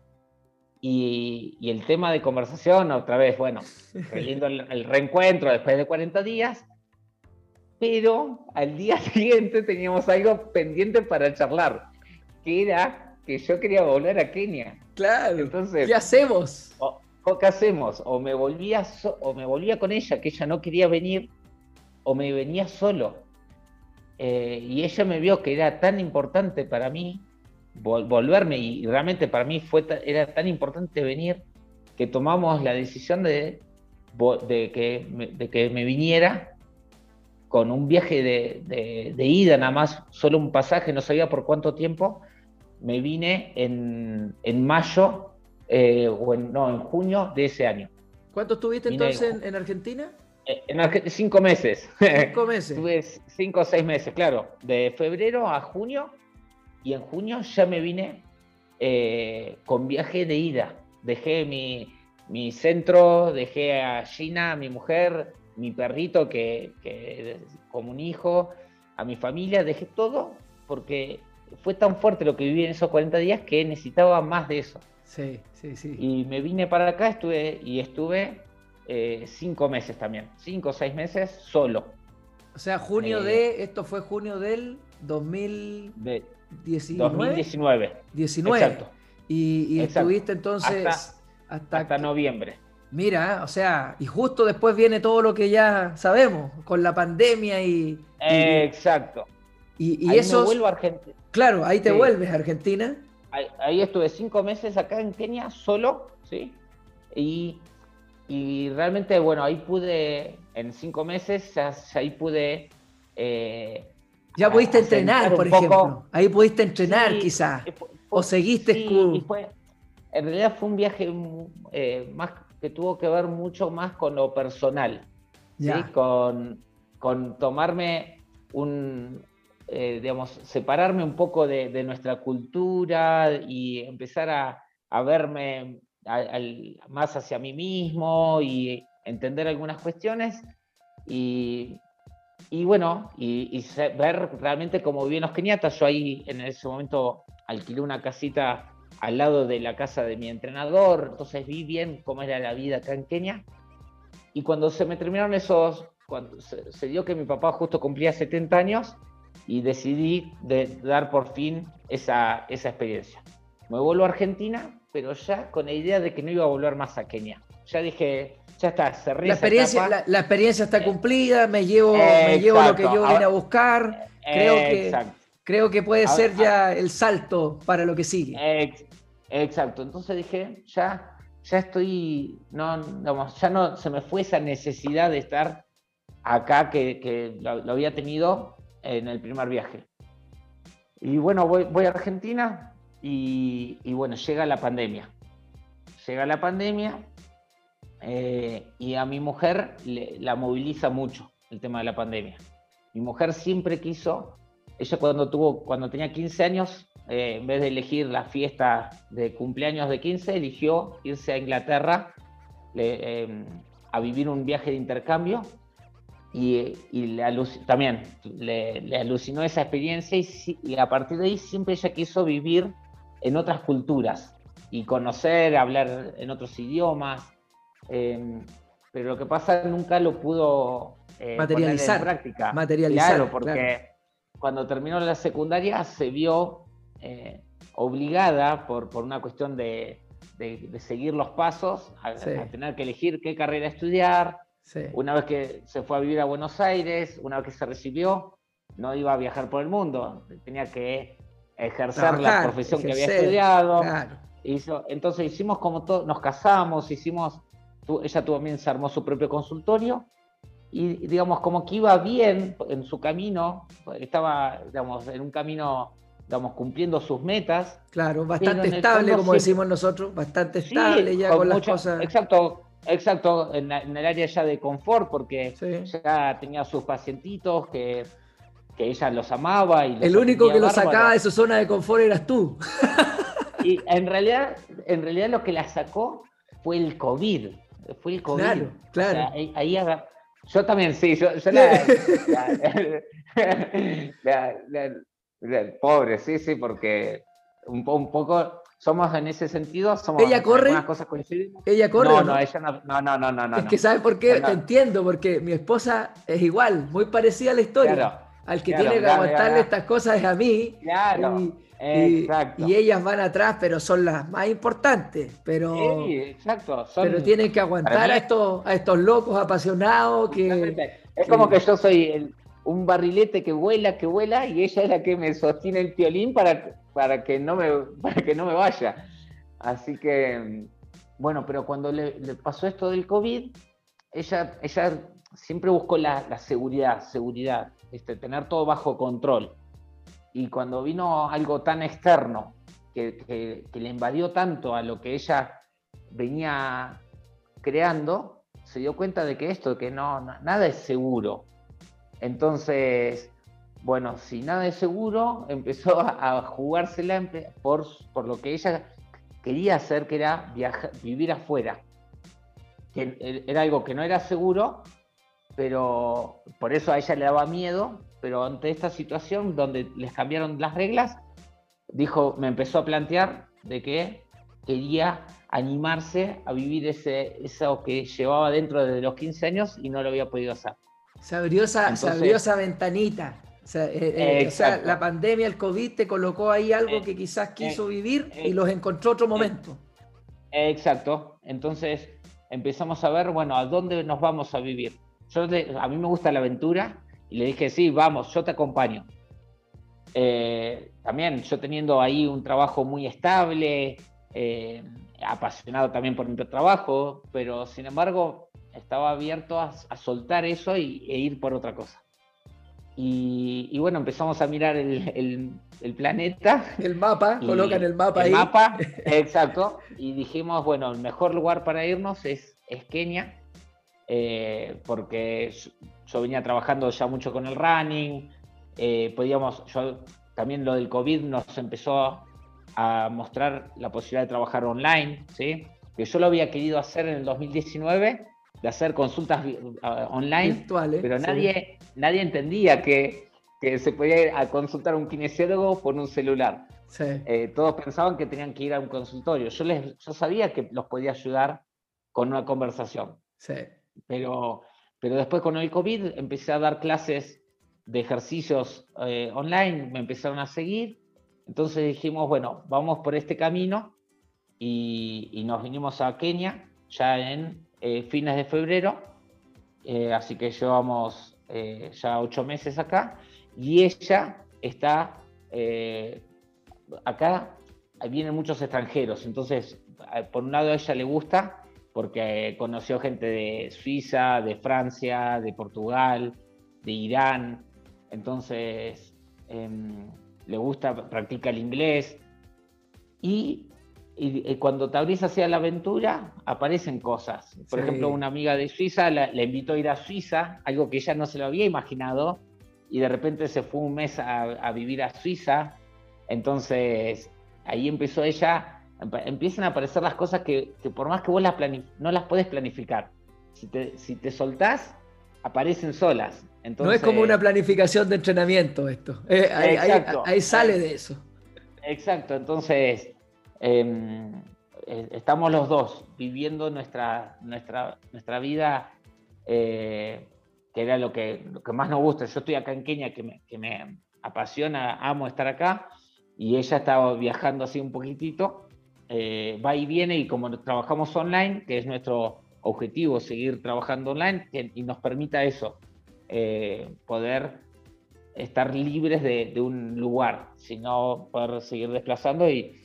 y, el tema de conversación, otra vez, bueno, lindo el, reencuentro después de 40 días, pero al día siguiente teníamos algo pendiente para charlar, que era que yo quería volver a Kenia. Claro. Entonces, ¿qué hacemos? O, ¿Qué hacemos? O me, volvía o me volvía con ella, que ella no quería venir, o me venía solo. Eh, y ella me vio que era tan importante para mí volverme y realmente para mí fue era tan importante venir que tomamos la decisión de, de, que, me, de que me viniera con un viaje de, de, ida nada más, solo un pasaje, no sabía por cuánto tiempo, me vine en, en mayo eh, o en, no, en junio de ese año. ¿Cuánto estuviste entonces en, Argentina? Eh, en cinco meses. Cinco meses. Estuve cinco o seis meses, claro. De febrero a junio y en junio ya me vine eh, con viaje de ida. Dejé mi, mi, centro, dejé a Gina, a mi mujer, mi perrito que, que como un hijo, a mi familia, dejé todo porque fue tan fuerte lo que viví en esos 40 días que necesitaba más de eso. Sí, sí, sí. Y me vine para acá estuve, y estuve eh, cinco meses también, cinco o seis meses solo. O sea, junio eh, de, esto fue junio del 2000... 2019. 19. Exacto. Y, estuviste entonces hasta, hasta, noviembre. Mira, o sea, y justo después viene todo lo que ya sabemos, con la pandemia y... Exacto. Y, ahí eso... vuelvo a Argentina. Claro, ahí te vuelves a Argentina. Ahí, estuve cinco meses acá en Kenia solo, ¿sí? Y, y realmente, bueno, ahí pude, en cinco meses, ahí pude eh, ya pudiste entrenar, por ejemplo. Ahí pudiste entrenar, quizás. O seguiste sí, En realidad fue un viaje eh, más que tuvo que ver mucho más con lo personal. ¿sí? Con, con tomarme un, eh, digamos, separarme un poco de, nuestra cultura y empezar a, a verme más hacia mí mismo y entender algunas cuestiones. Y y bueno, y, ver realmente cómo viven los keniatas. Yo ahí en ese momento alquilé una casita al lado de la casa de mi entrenador, entonces vi bien cómo era la vida acá en Kenia. Y cuando se me terminaron esos, cuando se, dio que mi papá justo cumplía 70 años y decidí de, dar por fin esa, esa experiencia. Me vuelvo a Argentina, pero ya con la idea de que no iba a volver más a Kenia. Ya dije, ya está, se la experiencia, la, experiencia está cumplida, me llevo, me llevo lo que yo vine a buscar. Creo que, creo que puede ser ya el salto para lo que sigue. Exacto. Entonces dije, ya, ya estoy, no, ya no se me fue esa necesidad de estar acá que, lo, había tenido en el primer viaje. Y bueno, voy, a Argentina y, bueno, llega la pandemia. Llega la pandemia eh, y a mi mujer la moviliza mucho el tema de la pandemia. Mi mujer siempre quiso, ella cuando tuvo, cuando tenía 15 años, eh, en vez de elegir la fiesta de cumpleaños de 15, eligió irse a Inglaterra em, a vivir un viaje de intercambio y, también le, alucinó esa experiencia y, a partir de ahí siempre ella quiso vivir en otras culturas y conocer, hablar en otros idiomas, em, pero lo que pasa nunca lo pudo eh, materializar, poner en práctica. Materializar, claro, porque cuando terminó la secundaria se vio eh, obligada por, por una cuestión de, seguir los pasos, a, tener que elegir qué carrera estudiar. Una vez que se fue a vivir a Buenos Aires, una vez que se recibió, no iba a viajar por el mundo, tenía que ejercer la profesión que había estudiado. entonces hicimos como todo, nos casamos, hicimos, ella también se armó su propio consultorio y digamos como que iba bien en su camino, estaba digamos en un camino digamos, cumpliendo sus metas. Claro, bastante estable, como decimos nosotros, bastante estable ya con, las cosas. Exacto, exacto, en, el área ya de confort, porque ya tenía sus pacientitos que, que ella los amaba. Y el único que lo sacaba de su zona de confort eras tú. y en realidad, en realidad lo que la sacó fue el COVID. Fue el COVID. Claro, claro. ahí, yo también, sí, yo, la, Pobre, sí, sí, porque un, un, poco somos en ese sentido, somos ¿Ella corre? cosas ¿Ella corre? No, no, ella no, no, no, no, no. Es que ¿sabes por qué? Te entiendo, porque mi esposa es igual, muy parecida a la historia. Al que tiene que aguantarle estas cosas es a mí. Claro. Y, y, ellas van atrás, pero son las más importantes. Pero, sí, exacto. pero tienen que aguantar a estos, a estos locos apasionados que. Es como que yo soy el, un barrilete que vuela, que vuela, y ella es la que me sostiene el violín para, para, que, no me, para que no me vaya. Así que, bueno, pero cuando le, pasó esto del COVID, ella, ella siempre buscó la, seguridad, seguridad, este, tener todo bajo control. Y cuando vino algo tan externo, que, le invadió tanto a lo que ella venía creando, se dio cuenta de que esto, que no nada es seguro entonces, bueno, si nada es seguro, empezó a jugársela por, por lo que ella quería hacer, que era viajar, vivir afuera. Que era algo que no era seguro, pero por eso a ella le daba miedo, pero ante esta situación donde les cambiaron las reglas, dijo, me empezó a plantear de que quería animarse a vivir ese, eso que llevaba dentro de los 15 años y no lo había podido hacer. Se abrió esa, ventanita. Eh, o sea, la pandemia, el COVID te colocó ahí algo eh, que quizás quiso eh, vivir y los encontró otro momento. Exacto. Entonces empezamos a ver, bueno, ¿a dónde nos vamos a vivir? Yo a mí me gusta la aventura y le dije, sí, vamos, yo te acompaño. también yo teniendo ahí un trabajo muy estable, apasionado también por mi trabajo, pero sin embargo estaba abierto a, soltar eso y, e ir por otra cosa. Y, bueno, empezamos a mirar el, planeta. El mapa, colocan el mapa ahí. El mapa, exacto. Y dijimos, bueno, el mejor lugar para irnos es, es Kenia, eh, porque yo, venía trabajando ya mucho con el running. Eh, podíamos, yo, también lo del COVID nos empezó a mostrar la posibilidad de trabajar online, ¿sí? que yo lo había querido hacer en el 2019 de hacer consultas online, pero nadie, nadie entendía que, se podía consultar a un kinesiólogo por un celular. Eh, todos pensaban que tenían que ir a un consultorio. Yo, les, yo sabía que los podía ayudar con una conversación. Pero, pero después con el COVID empecé a dar clases de ejercicios eh, online, me empezaron a seguir. Entonces dijimos, bueno, vamos por este camino y, y nos vinimos a Kenia ya en eh, fines de febrero, eh, así que llevamos eh, ya ocho meses acá, y ella está acá, vienen muchos extranjeros, entonces por un lado a ella le gusta porque conoció gente de Suiza, de Francia, de Portugal, de Irán, entonces em, le gusta, practica el inglés. Y y, cuando te abrís hacia la aventura, aparecen cosas. Por ejemplo, una amiga de Suiza la, invitó a ir a Suiza, algo que ella no se lo había imaginado, y de repente se fue un mes a, vivir a Suiza. Entonces, ahí empezó ella, empiezan a aparecer las cosas que, por más que vos las no las puedes planificar. Si te, si te soltás, aparecen solas. no es como una planificación de entrenamiento esto. Eh, ahí, sale de eso. Exacto, entonces eh, estamos los dos viviendo nuestra, nuestra, nuestra vida, eh, que era lo que, lo que más nos gusta. Yo estoy acá en Kenia, que me, que me apasiona, amo estar acá, y ella estaba viajando así un poquitito, va y viene, y como trabajamos online, que es nuestro objetivo, seguir trabajando online y nos permita eso, eh, poder estar libres de, un lugar, sino poder seguir desplazando y,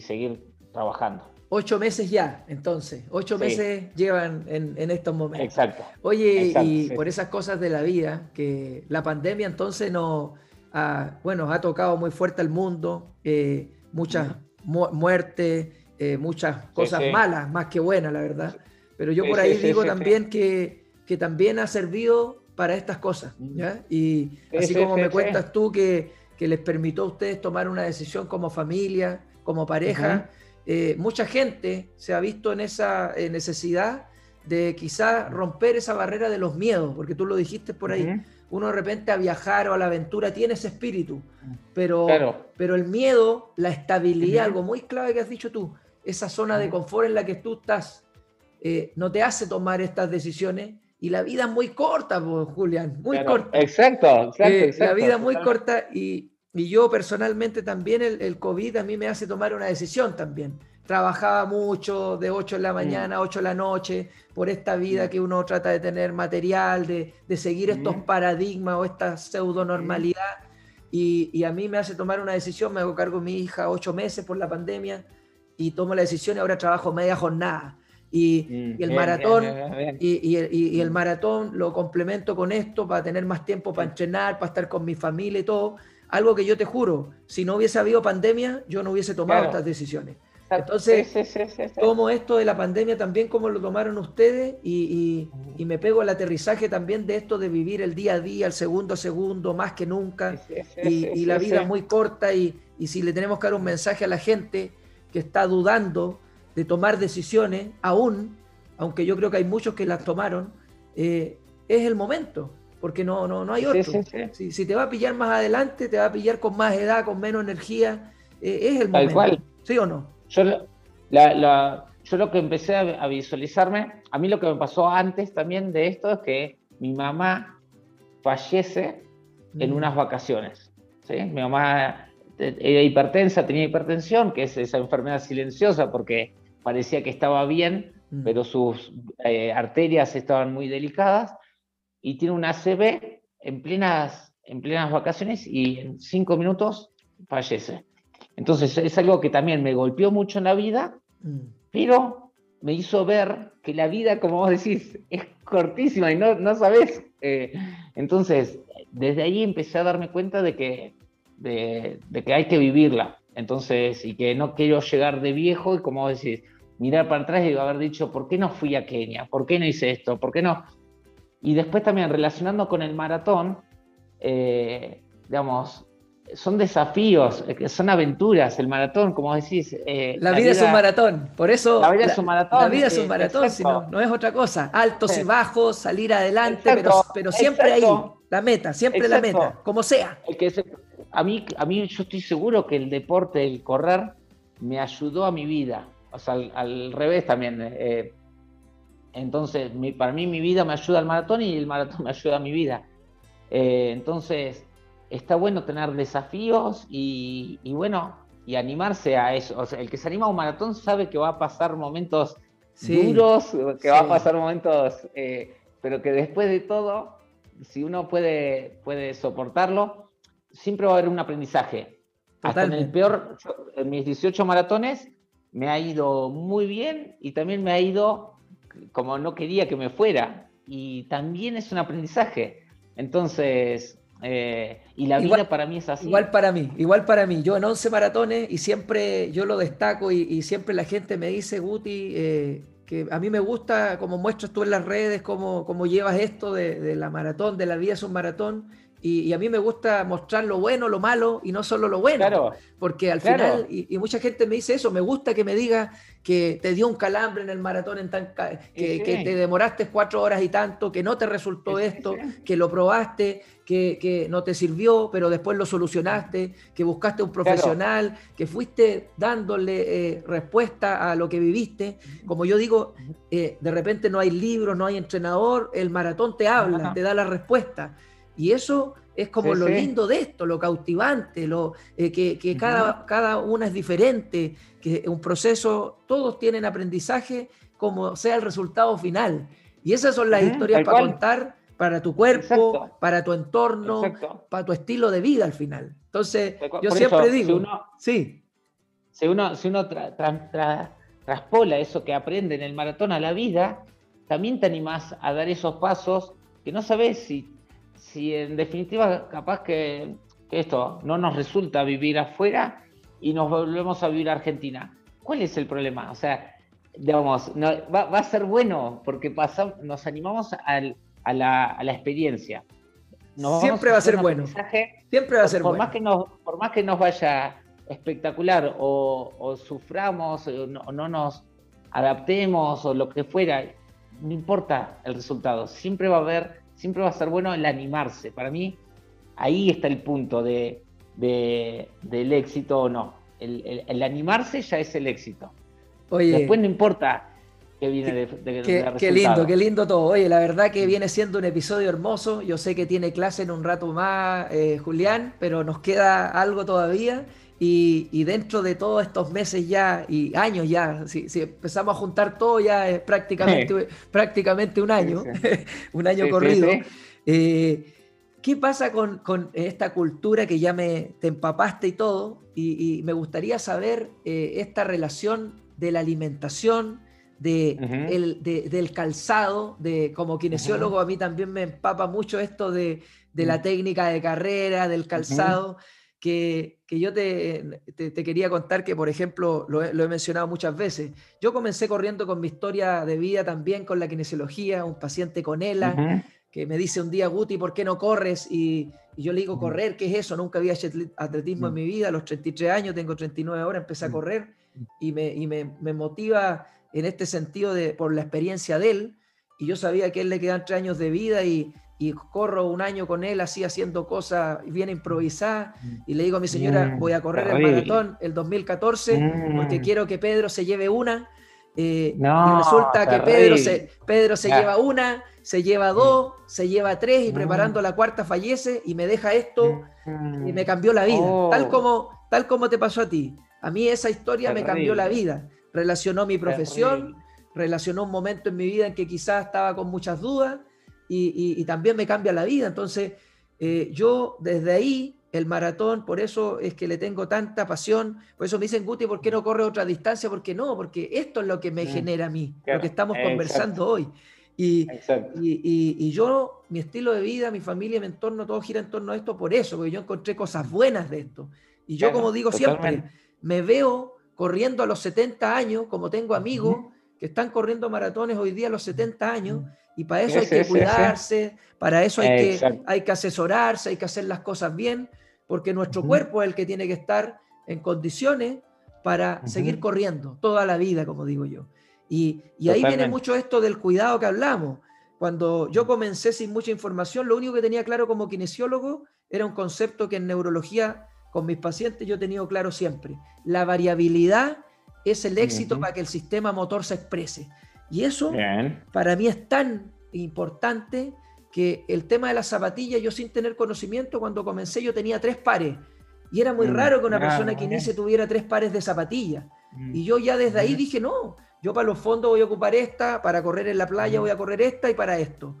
seguir trabajando. Ocho meses ya, entonces, ocho meses llevan en, estos momentos. Exacto. Oye, y por esas cosas de la vida, que la pandemia entonces nos ha, bueno, ha tocado muy fuerte al mundo, eh, muchas muertes, eh, muchas cosas malas, más que buenas, la verdad. Pero yo por ahí digo también que, que, también ha servido para estas cosas. ¿ya? Y así como me cuentas tú que, que, les permitió a ustedes tomar una decisión como familia, como pareja, eh, mucha gente se ha visto en esa necesidad de quizá romper esa barrera de los miedos, porque tú lo dijiste por ahí. Uno de repente a viajar o a la aventura tiene ese espíritu, pero, pero el miedo, la estabilidad, algo muy clave que has dicho tú, esa zona de confort en la que tú estás, eh, no te hace tomar estas decisiones y la vida es muy corta, Julián, muy corta. Exacto, eh, exacto, La vida es muy corta y, yo personalmente también el, COVID a mí me hace tomar una decisión también. Trabajaba mucho de 8 de la mm. mañana a 8 de la noche por esta vida mm. que uno trata de tener material, de, seguir estos mm. paradigmas o esta pseudo normalidad. Y, y, a mí me hace tomar una decisión, me hago cargo de mi hija ocho meses por la pandemia y tomo la decisión y ahora trabajo media jornada. Y, el maratón y, el maratón lo complemento con esto para tener más tiempo para entrenar, para estar con mi familia y todo. Algo que yo te juro, si no hubiese habido pandemia, yo no hubiese tomado estas decisiones. Entonces, tomo esto de la pandemia también como lo tomaron ustedes y, me pego el aterrizaje también de esto de vivir el día a día, el segundo a segundo, más que nunca, y, la vida muy corta y, y si le tenemos que dar un mensaje a la gente que está dudando, de tomar decisiones, aún, aunque yo creo que hay muchos que las tomaron, eh, es el momento, porque no, no, no hay otro. Si, te va a pillar más adelante, te va a pillar con más edad, con menos energía, eh, es el momento. ¿Sí o no? Yo, la, yo lo que empecé a, visualizarme, a mí lo que me pasó antes también de esto es que mi mamá fallece en mm. unas vacaciones. ¿sí? Mi mamá eh, era hipertensa, tenía hipertensión, que es esa enfermedad silenciosa porque parecía que estaba bien, mm. pero sus eh, arterias estaban muy delicadas, y tiene una ACV en plenas, en plenas vacaciones y en cinco minutos fallece. Entonces es algo que también me golpeó mucho en la vida, mm. pero me hizo ver que la vida, como vos decís, es cortísima y no, no sabés. Eh, entonces, desde ahí empecé a darme cuenta de que, de, de, que hay que vivirla. Entonces, y que no quiero llegar de viejo y como vos decís, mirar para atrás y haber dicho, ¿por qué no fui a Kenia? ¿Por qué no hice esto? ¿Por qué no? Y después también relacionando con el maratón, eh, digamos, son desafíos, eh, son aventuras, el maratón, como decís. Eh, la, vida, es un maratón, por eso. La vida es un maratón. La vida es un maratón, no, es otra cosa. Altos y bajos, salir adelante, pero, pero siempre ahí, la meta, siempre la meta, como sea. a, mí, a mí yo estoy seguro que el deporte, el correr, me ayudó a mi vida o sea, al, revés también. Eh, entonces, para mí mi vida me ayuda al maratón y el maratón me ayuda a mi vida. Eh, entonces, está bueno tener desafíos y, bueno, y animarse a eso. O sea, el que se anima a un maratón sabe que va a pasar momentos duros, que va a pasar momentos, eh, pero que después de todo, si uno puede, puede soportarlo, siempre va a haber un aprendizaje. Hasta en el peor, en mis 18 maratones, me ha ido muy bien y también me ha ido como no quería que me fuera. Y también es un aprendizaje. Entonces, eh, y la vida para mí es así. Igual para mí, igual para mí. Yo en 11 maratones y siempre yo lo destaco y, siempre la gente me dice, Guti, eh, que a mí me gusta como muestras tú en las redes, cómo, cómo llevas esto de, de, la maratón, de la vida es un maratón. Y, a mí me gusta mostrar lo bueno, lo malo y no solo lo bueno. Claro. Porque al final, y, mucha gente me dice eso, me gusta que me diga que te dio un calambre en el maratón, en tan, que, te demoraste cuatro horas y tanto, que no te resultó esto, que lo probaste, que, no te sirvió, pero después lo solucionaste, que buscaste un profesional, que fuiste dándole eh, respuesta a lo que viviste. Como yo digo, eh, de repente no hay libros, no hay entrenador, el maratón te habla, te da la respuesta. Y eso es como lo lindo de esto, lo cautivante, lo, eh, que, cada, cada una es diferente, que un proceso, todos tienen aprendizaje como sea el resultado final. Y esas son las historias para contar para tu cuerpo, para tu entorno, para tu estilo de vida al final. Entonces, yo siempre digo, si uno, sí. Si uno, si uno traspola eso que aprende en el maratón a la vida, también te animás a dar esos pasos que no sabes si si en definitiva capaz que, esto no nos resulta vivir afuera y nos volvemos a vivir a Argentina, ¿cuál es el problema? O sea, digamos, va, a ser bueno porque pasa, nos animamos a, la, experiencia. Siempre va a ser bueno. Siempre va a ser por bueno. Más que nos, por más que nos vaya espectacular o, suframos o no nos adaptemos o lo que fuera, no importa el resultado, siempre va a haber siempre va a ser bueno el animarse. Para mí, ahí está el punto de, del éxito o no. El, animarse ya es el éxito. Oye, Después no importa qué viene de, qué, qué lindo, qué lindo todo. Oye, la verdad que viene siendo un episodio hermoso. Yo sé que tiene clase en un rato más, eh, Julián, pero nos queda algo todavía. Y, dentro de todos estos meses ya y años ya, si, empezamos a juntar todo ya es prácticamente, prácticamente un año, un año corrido. Eh, ¿Qué pasa con, esta cultura que ya me te empapaste y todo? Y, me gustaría saber eh, esta relación de la alimentación, de, del calzado, de como kinesiólogo a mí también me empapa mucho esto de, la mm. técnica de carrera, del calzado que, yo te, te, quería contar que, por ejemplo, lo he, mencionado muchas veces. Yo comencé corriendo con mi historia de vida también con la kinesiología, un paciente con ELA, que me dice un día, Guti, ¿por qué no corres? Y, yo le digo, correr, ¿qué es eso? Nunca había hecho atletismo en mi vida, a los 33 años, tengo 39 ahora, empecé a correr y, me, y me, me, motiva en este sentido de, por la experiencia de él. Y yo sabía que a él le quedan tres años de vida y, y corro un año con él así haciendo cosas bien improvisadas mm. y le digo a mi señora mm, voy a correr el maratón el 2014 porque mm. quiero que Pedro se lleve una eh, y resulta que Pedro se, Pedro se lleva una se lleva dos se lleva tres y preparando la cuarta fallece y me deja esto y me cambió la vida. Tal oh. como tal como te pasó a ti. A mí esa historia me cambió la vida. Relacionó mi profesión relacionó un momento en mi vida en que quizás estaba con muchas dudas y, también me cambia la vida. Entonces, eh, yo desde ahí, el maratón, por eso es que le tengo tanta pasión, por eso me dicen, Guti, ¿por qué no corre otra distancia? Porque no, porque esto es lo que me genera a mí, lo que estamos conversando hoy. Y, y, yo, mi estilo de vida, mi familia, mi entorno, todo gira en torno a esto por eso, porque yo encontré cosas buenas de esto. Y yo, como digo siempre, me veo corriendo a los 70 años, como tengo amigos que están corriendo maratones hoy día a los 70 años, y para eso hay que cuidarse, para eso hay que, hay que asesorarse, hay que hacer las cosas bien, porque nuestro cuerpo es el que tiene que estar en condiciones para seguir corriendo toda la vida, como digo yo. Y, ahí viene mucho esto del cuidado que hablamos. Cuando yo comencé sin mucha información, lo único que tenía claro como kinesiólogo era un concepto que en neurología con mis pacientes yo he tenido claro siempre. La variabilidad es el éxito para que el sistema motor se exprese. Y eso para mí es tan importante que el tema de las zapatillas, yo sin tener conocimiento, cuando comencé yo tenía tres pares. Y era muy mm, raro que una persona que inicie tuviera tres pares de zapatillas. Mm. Y yo ya desde ahí dije, no, yo para los fondos voy a ocupar esta, para correr en la playa voy a correr esta y para esto.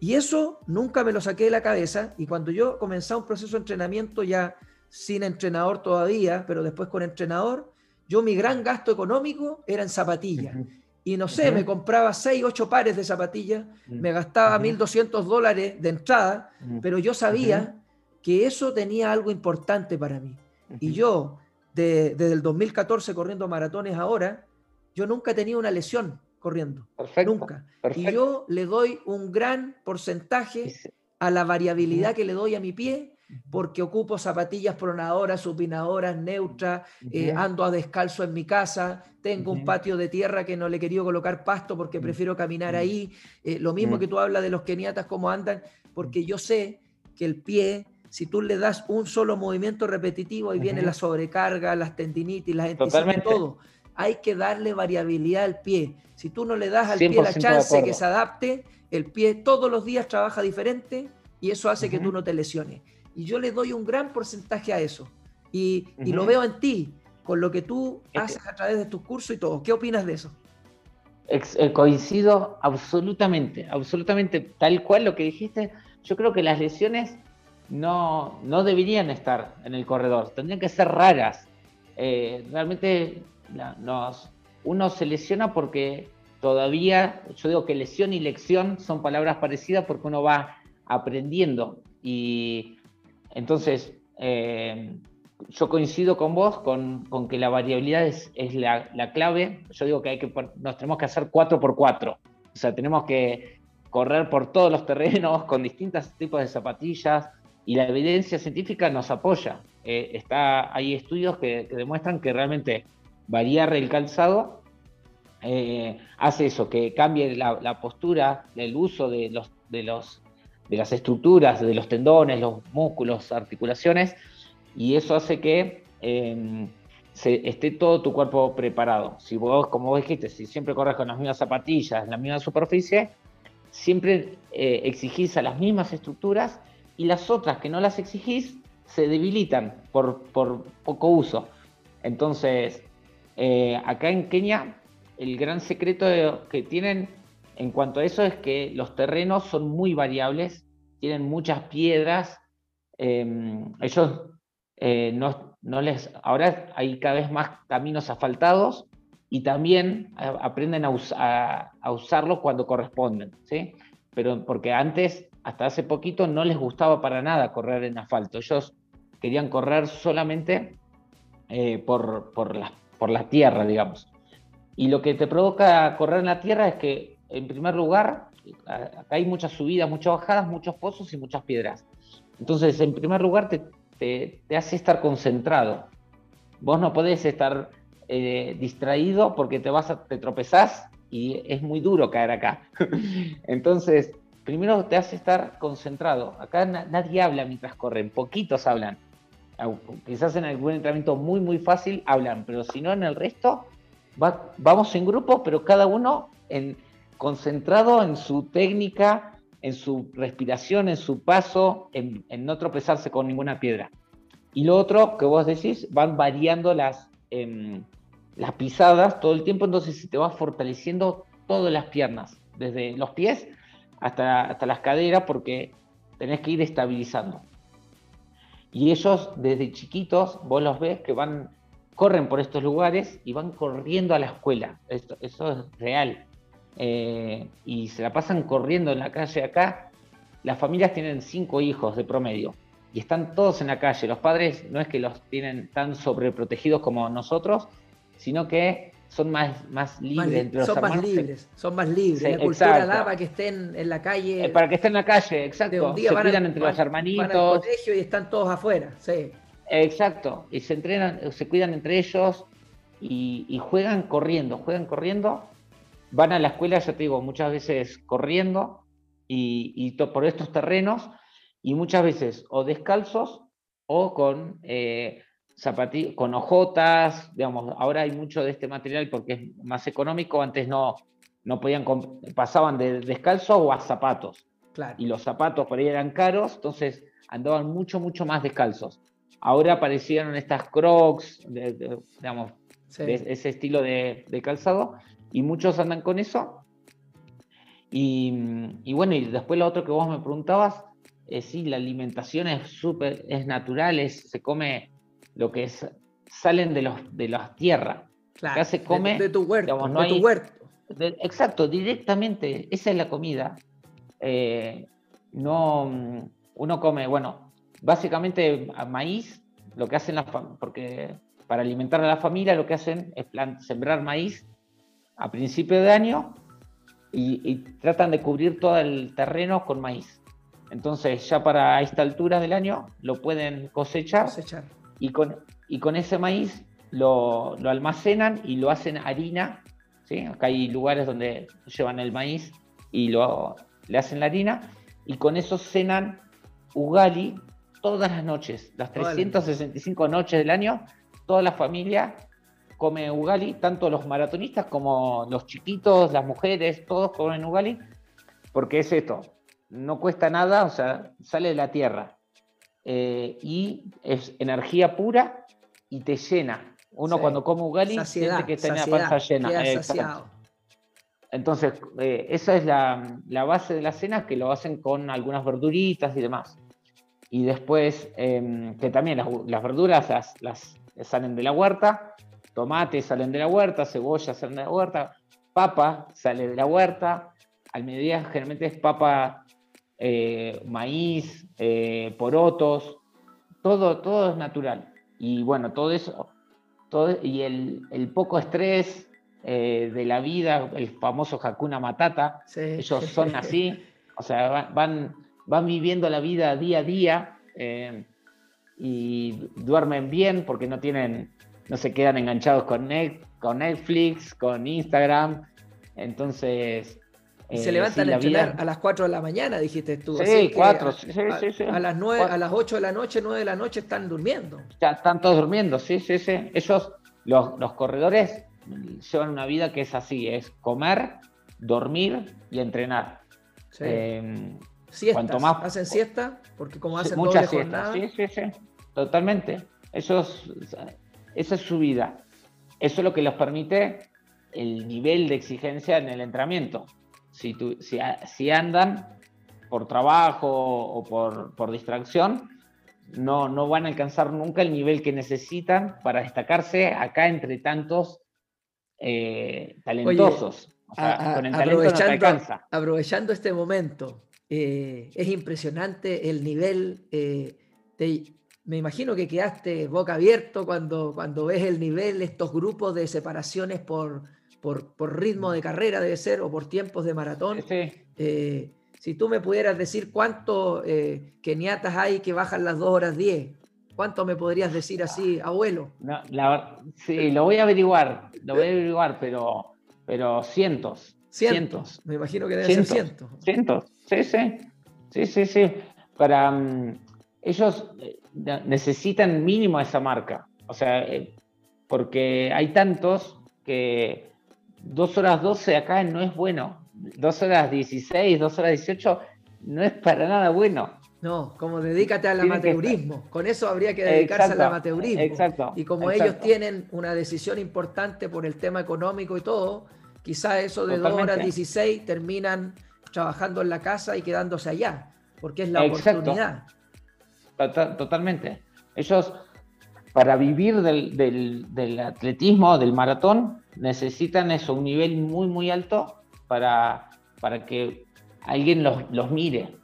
Y eso nunca me lo saqué de la cabeza. Y cuando yo comencé un proceso de entrenamiento ya sin entrenador todavía, pero después con entrenador, yo mi gran gasto económico era en zapatillas. Y no sé, me compraba 6, 8 pares de zapatillas, mm. me gastaba 1.200 dólares de entrada, mm. pero yo sabía que eso tenía algo importante para mí. Y yo, desde el 2014 corriendo maratones ahora, yo nunca he tenido una lesión corriendo. nunca. Y yo le doy un gran porcentaje a la variabilidad que le doy a mi pie porque ocupo zapatillas pronadoras, supinadoras, neutras, eh, ando a descalzo en mi casa, tengo un patio de tierra que no le he querido colocar pasto porque prefiero caminar ahí. Eh, lo mismo que tú hablas de los keniatas, cómo andan, porque yo sé que el pie, si tú le das un solo movimiento repetitivo, ahí viene la sobrecarga, las tendinitis, las enticidades, todo. Hay que darle variabilidad al pie. Si tú no le das al pie la chance que se adapte, el pie todos los días trabaja diferente y eso hace que tú no te lesiones. Y yo le doy un gran porcentaje a eso. Y, lo veo en ti, con lo que tú haces a través de tus cursos y todo. ¿Qué opinas de eso? Eh, coincido absolutamente, absolutamente, tal cual lo que dijiste. Yo creo que las lesiones no, no deberían estar en el corredor, tendrían que ser raras. Eh, realmente nos, uno se lesiona porque todavía, yo digo que lesión y lección son palabras parecidas porque uno va aprendiendo y entonces, eh, yo coincido con vos con, que la variabilidad es, la, clave. Yo digo que, hay que nos tenemos que hacer 4 por 4 O sea, tenemos que correr por todos los terrenos con distintos tipos de zapatillas y la evidencia científica nos apoya. Eh, está, hay estudios que, demuestran que realmente variar el calzado eh, hace eso, que cambie la, la, postura, el uso de los, de los de las estructuras, de los tendones, los músculos, articulaciones, y eso hace que em, esté todo tu cuerpo preparado. Si vos, como vos dijiste, si siempre corres con las mismas zapatillas, la misma superficie, siempre eh, exigís a las mismas estructuras y las otras que no las exigís se debilitan por, poco uso. Entonces, eh, acá en Kenia, el gran secreto que tienen en cuanto a eso es que los terrenos son muy variables, tienen muchas piedras. Em, ellos eh, no, les. Ahora hay cada vez más caminos asfaltados y también aprenden a, usarlos cuando corresponden, ¿sí? Pero porque antes, hasta hace poquito, no les gustaba para nada correr en asfalto. Ellos querían correr solamente eh, por, por, la, por la tierra, digamos. Y lo que te provoca correr en la tierra es que en primer lugar, acá hay muchas subidas, muchas bajadas, muchos pozos y muchas piedras. Entonces, en primer lugar, te, hace estar concentrado. Vos no podés estar eh, distraído porque te vas te tropezás y es muy duro caer acá. Entonces, primero te hace estar concentrado. Acá nadie habla mientras corren, poquitos hablan. Quizás en algún entrenamiento muy, muy fácil hablan, pero si no, en el resto, vamos en grupo, pero cada uno en, concentrado en su técnica, en su respiración, en su paso, en, no tropezarse con ninguna piedra. Y lo otro que vos decís, van variando las, em, las pisadas todo el tiempo, entonces se te va fortaleciendo todas las piernas, desde los pies hasta, hasta las caderas, porque tenés que ir estabilizando. Y ellos desde chiquitos, vos los ves que van, corren por estos lugares y van corriendo a la escuela. eso es real. Eh, y se la pasan corriendo en la calle acá. Las familias tienen cinco hijos de promedio y están todos en la calle. Los padres no es que los tienen tan sobreprotegidos como nosotros, sino que son más, más libres entre los son Más libres, son más libres. la cultura da para que estén en la calle. Eh, para que estén en la calle, exacto. se cuidan entre los hermanitos. Van colegio y están todos afuera, sí. Exacto. Y se entrenan, se cuidan entre ellos y, y juegan corriendo, juegan corriendo van a la escuela, ya te digo, muchas veces corriendo y, por estos terrenos y muchas veces o descalzos o con eh, con ojotas, digamos, ahora hay mucho de este material porque es más económico, antes no, no podían, pasaban de descalzo o a zapatos. Y los zapatos por ahí eran caros, entonces andaban mucho, mucho más descalzos. Ahora aparecieron estas crocs, digamos, de ese estilo de, de, calzado, y muchos andan con eso. Y, bueno, y después lo otro que vos me preguntabas, es sí, la alimentación es súper, es natural, se come lo que es, salen de, los, de las tierras. Claro, se come de, tu huerto. no tu huerto. exacto, directamente, esa es la comida. Eh, no, uno come, bueno, básicamente maíz, lo que hacen las, porque para alimentar a la familia lo que hacen es sembrar maíz a principio de año y, tratan de cubrir todo el terreno con maíz. Entonces ya para esta altura del año lo pueden cosechar, Cosechar. Y, con, y con ese maíz lo, lo almacenan y lo hacen harina. ¿sí? Acá hay lugares donde llevan el maíz y lo, le hacen la harina y con eso cenan ugali todas las noches, las Todas las 365 noches del año, toda la familia come ugali, tanto los maratonistas como los chiquitos, las mujeres, todos comen ugali, porque es esto, no cuesta nada, o sea, sale de la tierra eh, y es energía pura y te llena. Uno Sí. cuando come ugali Saciedad, siente que tiene la saciedad, panza llena. saciado. Entonces, eh, esa es la, la base de la cena, que lo hacen con algunas verduritas y demás. Y después, eh, que también las, las verduras las, las salen de la huerta, tomates salen de la huerta, cebolla salen de la huerta, papa sale de la huerta, al mediodía generalmente es papa, eh, maíz, eh, porotos, todo, todo es natural. Y bueno, todo eso, todo, y el, el poco estrés eh, de la vida, el famoso Hakuna Matata, Sí. ellos son así, o sea, va- van, van viviendo la vida día a día y duermen bien porque no tienen, no se quedan enganchados con, Net- con Netflix, con Instagram, entonces... Y eh, se levantan sí, a vida- entrenar a las 4 de la mañana, dijiste tú. Sí, así que cuatro, a- sí, sí, a, sí, sí. a las 9, Cuatro. a las 8 de la noche, 9 de la noche están durmiendo. Ya están todos durmiendo, sí, sí, sí. Ellos, los, los corredores, llevan una vida que es así, es comer, dormir y entrenar. Sí. Eh, Siestas. cuanto más- ¿Hacen siesta? Porque como hacen doble muchas jornada. siestas, sí, sí, sí, totalmente. Ellos, esa es su vida. Eso es lo que les permite el nivel de exigencia en el entrenamiento. Si, si, si andan por trabajo o por, por distracción, no, no van a alcanzar nunca el nivel que necesitan para destacarse acá entre tantos eh, talentosos. O sea, A- a- con el talento no te aprovechando, alcanza. aprovechando este momento, eh, es impresionante el nivel. eh, de- me imagino que quedaste boca abierto cuando, cuando ves el nivel, estos grupos de separaciones por, por, por ritmo de carrera, debe ser, o por tiempos de maratón. Sí, Eh, si tú me pudieras decir cuántos eh, keniatas hay que bajan las 2 horas 10, ¿cuánto me podrías decir así, abuelo? No, la sí, lo voy a averiguar, lo voy a averiguar, pero, pero cientos, cientos, Me imagino que deben ser Cientos. cientos. cientos, sí, sí, sí, sí, sí. Para mm, ellos eh, ne- necesitan mínimo esa marca, o sea, eh, porque hay tantos que dos horas 12 acá no es bueno, dos horas 16, dos horas 18 no es para nada bueno. No, como dedícate al amateurismo. Con eso habría que dedicarse Exacto, al amateurismo. exacto, Y como exacto. ellos tienen una decisión importante por el tema económico y todo, quizá eso de 2 Totalmente. horas 16 terminan trabajando en la casa y quedándose allá, porque es la oportunidad. Tota- totalmente. Ellos, para vivir del, del- del atletismo, del maratón, necesitan eso, un nivel muy, muy alto para, para que alguien los, los mire.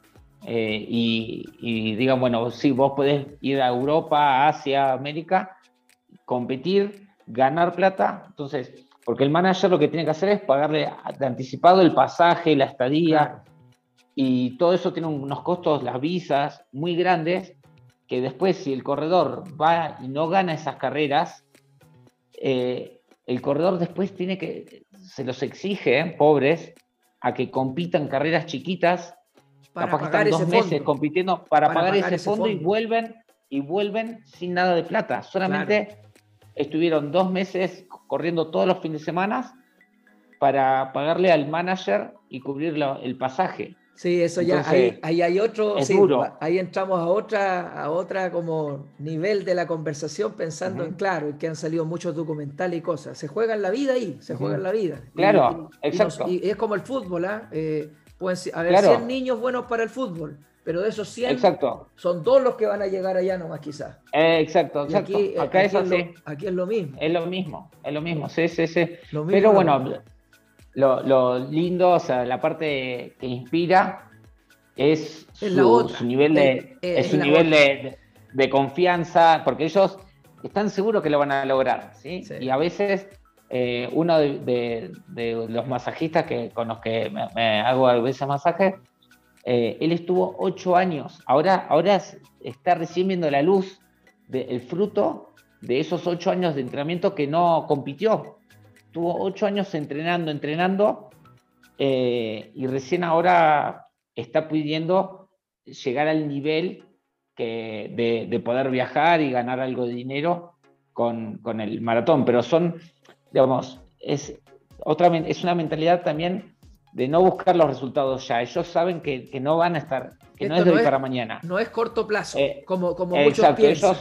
eh, y, y digan, bueno, sí, vos podés ir a Europa, Asia, América, competir, ganar plata. Entonces, porque el manager lo que tiene que hacer es pagarle de anticipado el pasaje, la estadía, Claro. y todo eso tiene unos costos, las visas muy grandes, que después si el corredor va y no gana esas carreras, eh, el corredor después tiene que, se los exige, ¿eh? pobres, a que compitan carreras chiquitas, Para capaz que están dos ese meses fondo. compitiendo para, Para pagar, pagar ese, ese fondo, y vuelven y vuelven sin nada de plata. Solamente estuvieron dos meses corriendo todos los fines de semana para pagarle al manager y cubrir lo- el pasaje. Sí, eso ya, Entonces, ahí, ahí hay otro, sí, ahí entramos a otra, a otra como nivel de la conversación pensando en, claro, que han salido muchos documentales y cosas. Se juegan la vida ahí, se Ujú. juegan la vida. Claro, y, y exacto. nos- y es como el fútbol, ¿ah? Eh, pueden ser- haber Claro. 100 niños buenos para el fútbol, pero de esos 100 Exacto, son dos los que van a llegar allá nomás quizás. eh, exacto, exacto. aquí, Acá aquí es lo, aquí es lo mismo. es lo mismo, es lo mismo, sí, sí, sí. Lo mismo, Pero bueno, mismo. Lo, lo lindo, o sea, la parte que inspira es, su, otra. su nivel, de, es su nivel de, de confianza, porque ellos están seguros que lo van a lograr, ¿sí? Sí. Y a veces eh, uno de, de- de los masajistas que, con los que me, me hago a veces masajes, Eh, él estuvo ocho años, ahora, ahora está recién viendo la luz del fruto de esos ocho años de entrenamiento que no compitió. Tuvo ocho años entrenando, entrenando, eh, y recién ahora está pudiendo llegar al nivel que de, poder viajar y ganar algo de dinero con, con, el maratón. Pero son, digamos, es, otra, es una mentalidad también de no buscar los resultados ya. Ellos saben que, que no van a estar, que no es de hoy para mañana. No es corto plazo, eh, como, como muchos piensan.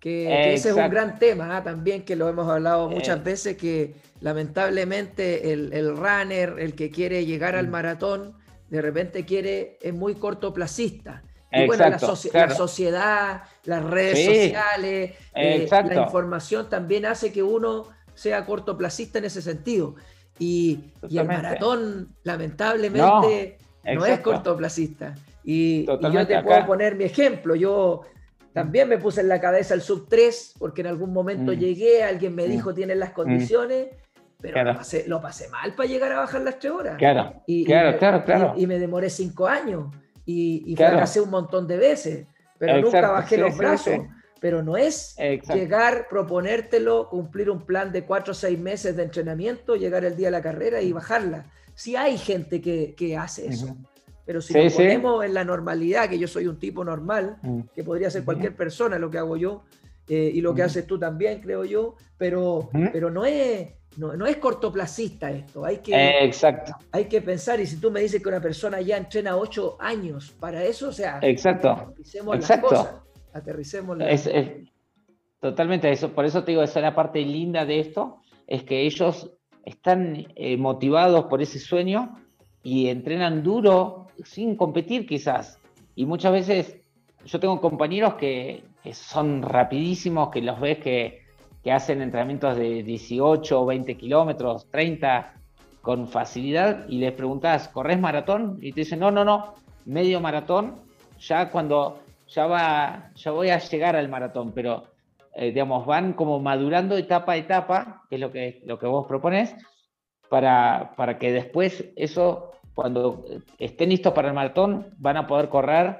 Que, ese es un gran tema ¿ah? también, que lo hemos hablado muchas eh. veces, que lamentablemente el, el, runner, el que quiere llegar al mm. maratón, de repente quiere, es muy cortoplacista. Y bueno, la, sociedad, las redes sociales, eh, la información también hace que uno sea cortoplacista en ese sentido. Y, el maratón, lamentablemente, no, es cortoplacista. Y, yo te puedo poner mi ejemplo. Yo también me puse en la cabeza el sub 3 porque en algún momento mm. llegué, alguien me mm. dijo, tienes las mm. condiciones. Pero lo, pasé, mal para llegar a bajar las tres horas. Claro, y, claro, claro, claro. Y, me demoré cinco años y, y fracasé un montón de veces, pero nunca bajé los brazos pero no es llegar, proponértelo, cumplir un plan de cuatro o seis meses de entrenamiento, llegar el día de la carrera y bajarla. Sí hay gente que, que hace eso, pero si nos ponemos en la normalidad, que yo soy un tipo normal, mm. que podría ser cualquier persona lo que hago yo, eh, y lo que haces tú también, creo yo, pero, pero no es... No, no, es cortoplacista esto, hay que, exacto. hay que pensar, y si tú me dices que una persona ya entrena ocho años para eso, o sea, exacto. exacto. aterricemos es, totalmente eso, por eso te digo, esa es la parte linda de esto, es que ellos están eh, motivados por ese sueño y entrenan duro sin competir quizás. Y muchas veces yo tengo compañeros que, son rapidísimos, que los ves que, hacen entrenamientos de 18 o 20 kilómetros, 30 con facilidad y les preguntas, ¿corres maratón? Y te dicen, no, no, no, medio maratón. Ya cuando ya, va, ya voy a llegar al maratón, pero eh, digamos, van como madurando etapa a etapa, que es lo que, lo que vos propones, para, para que después eso, cuando estén listos para el maratón, van a poder correr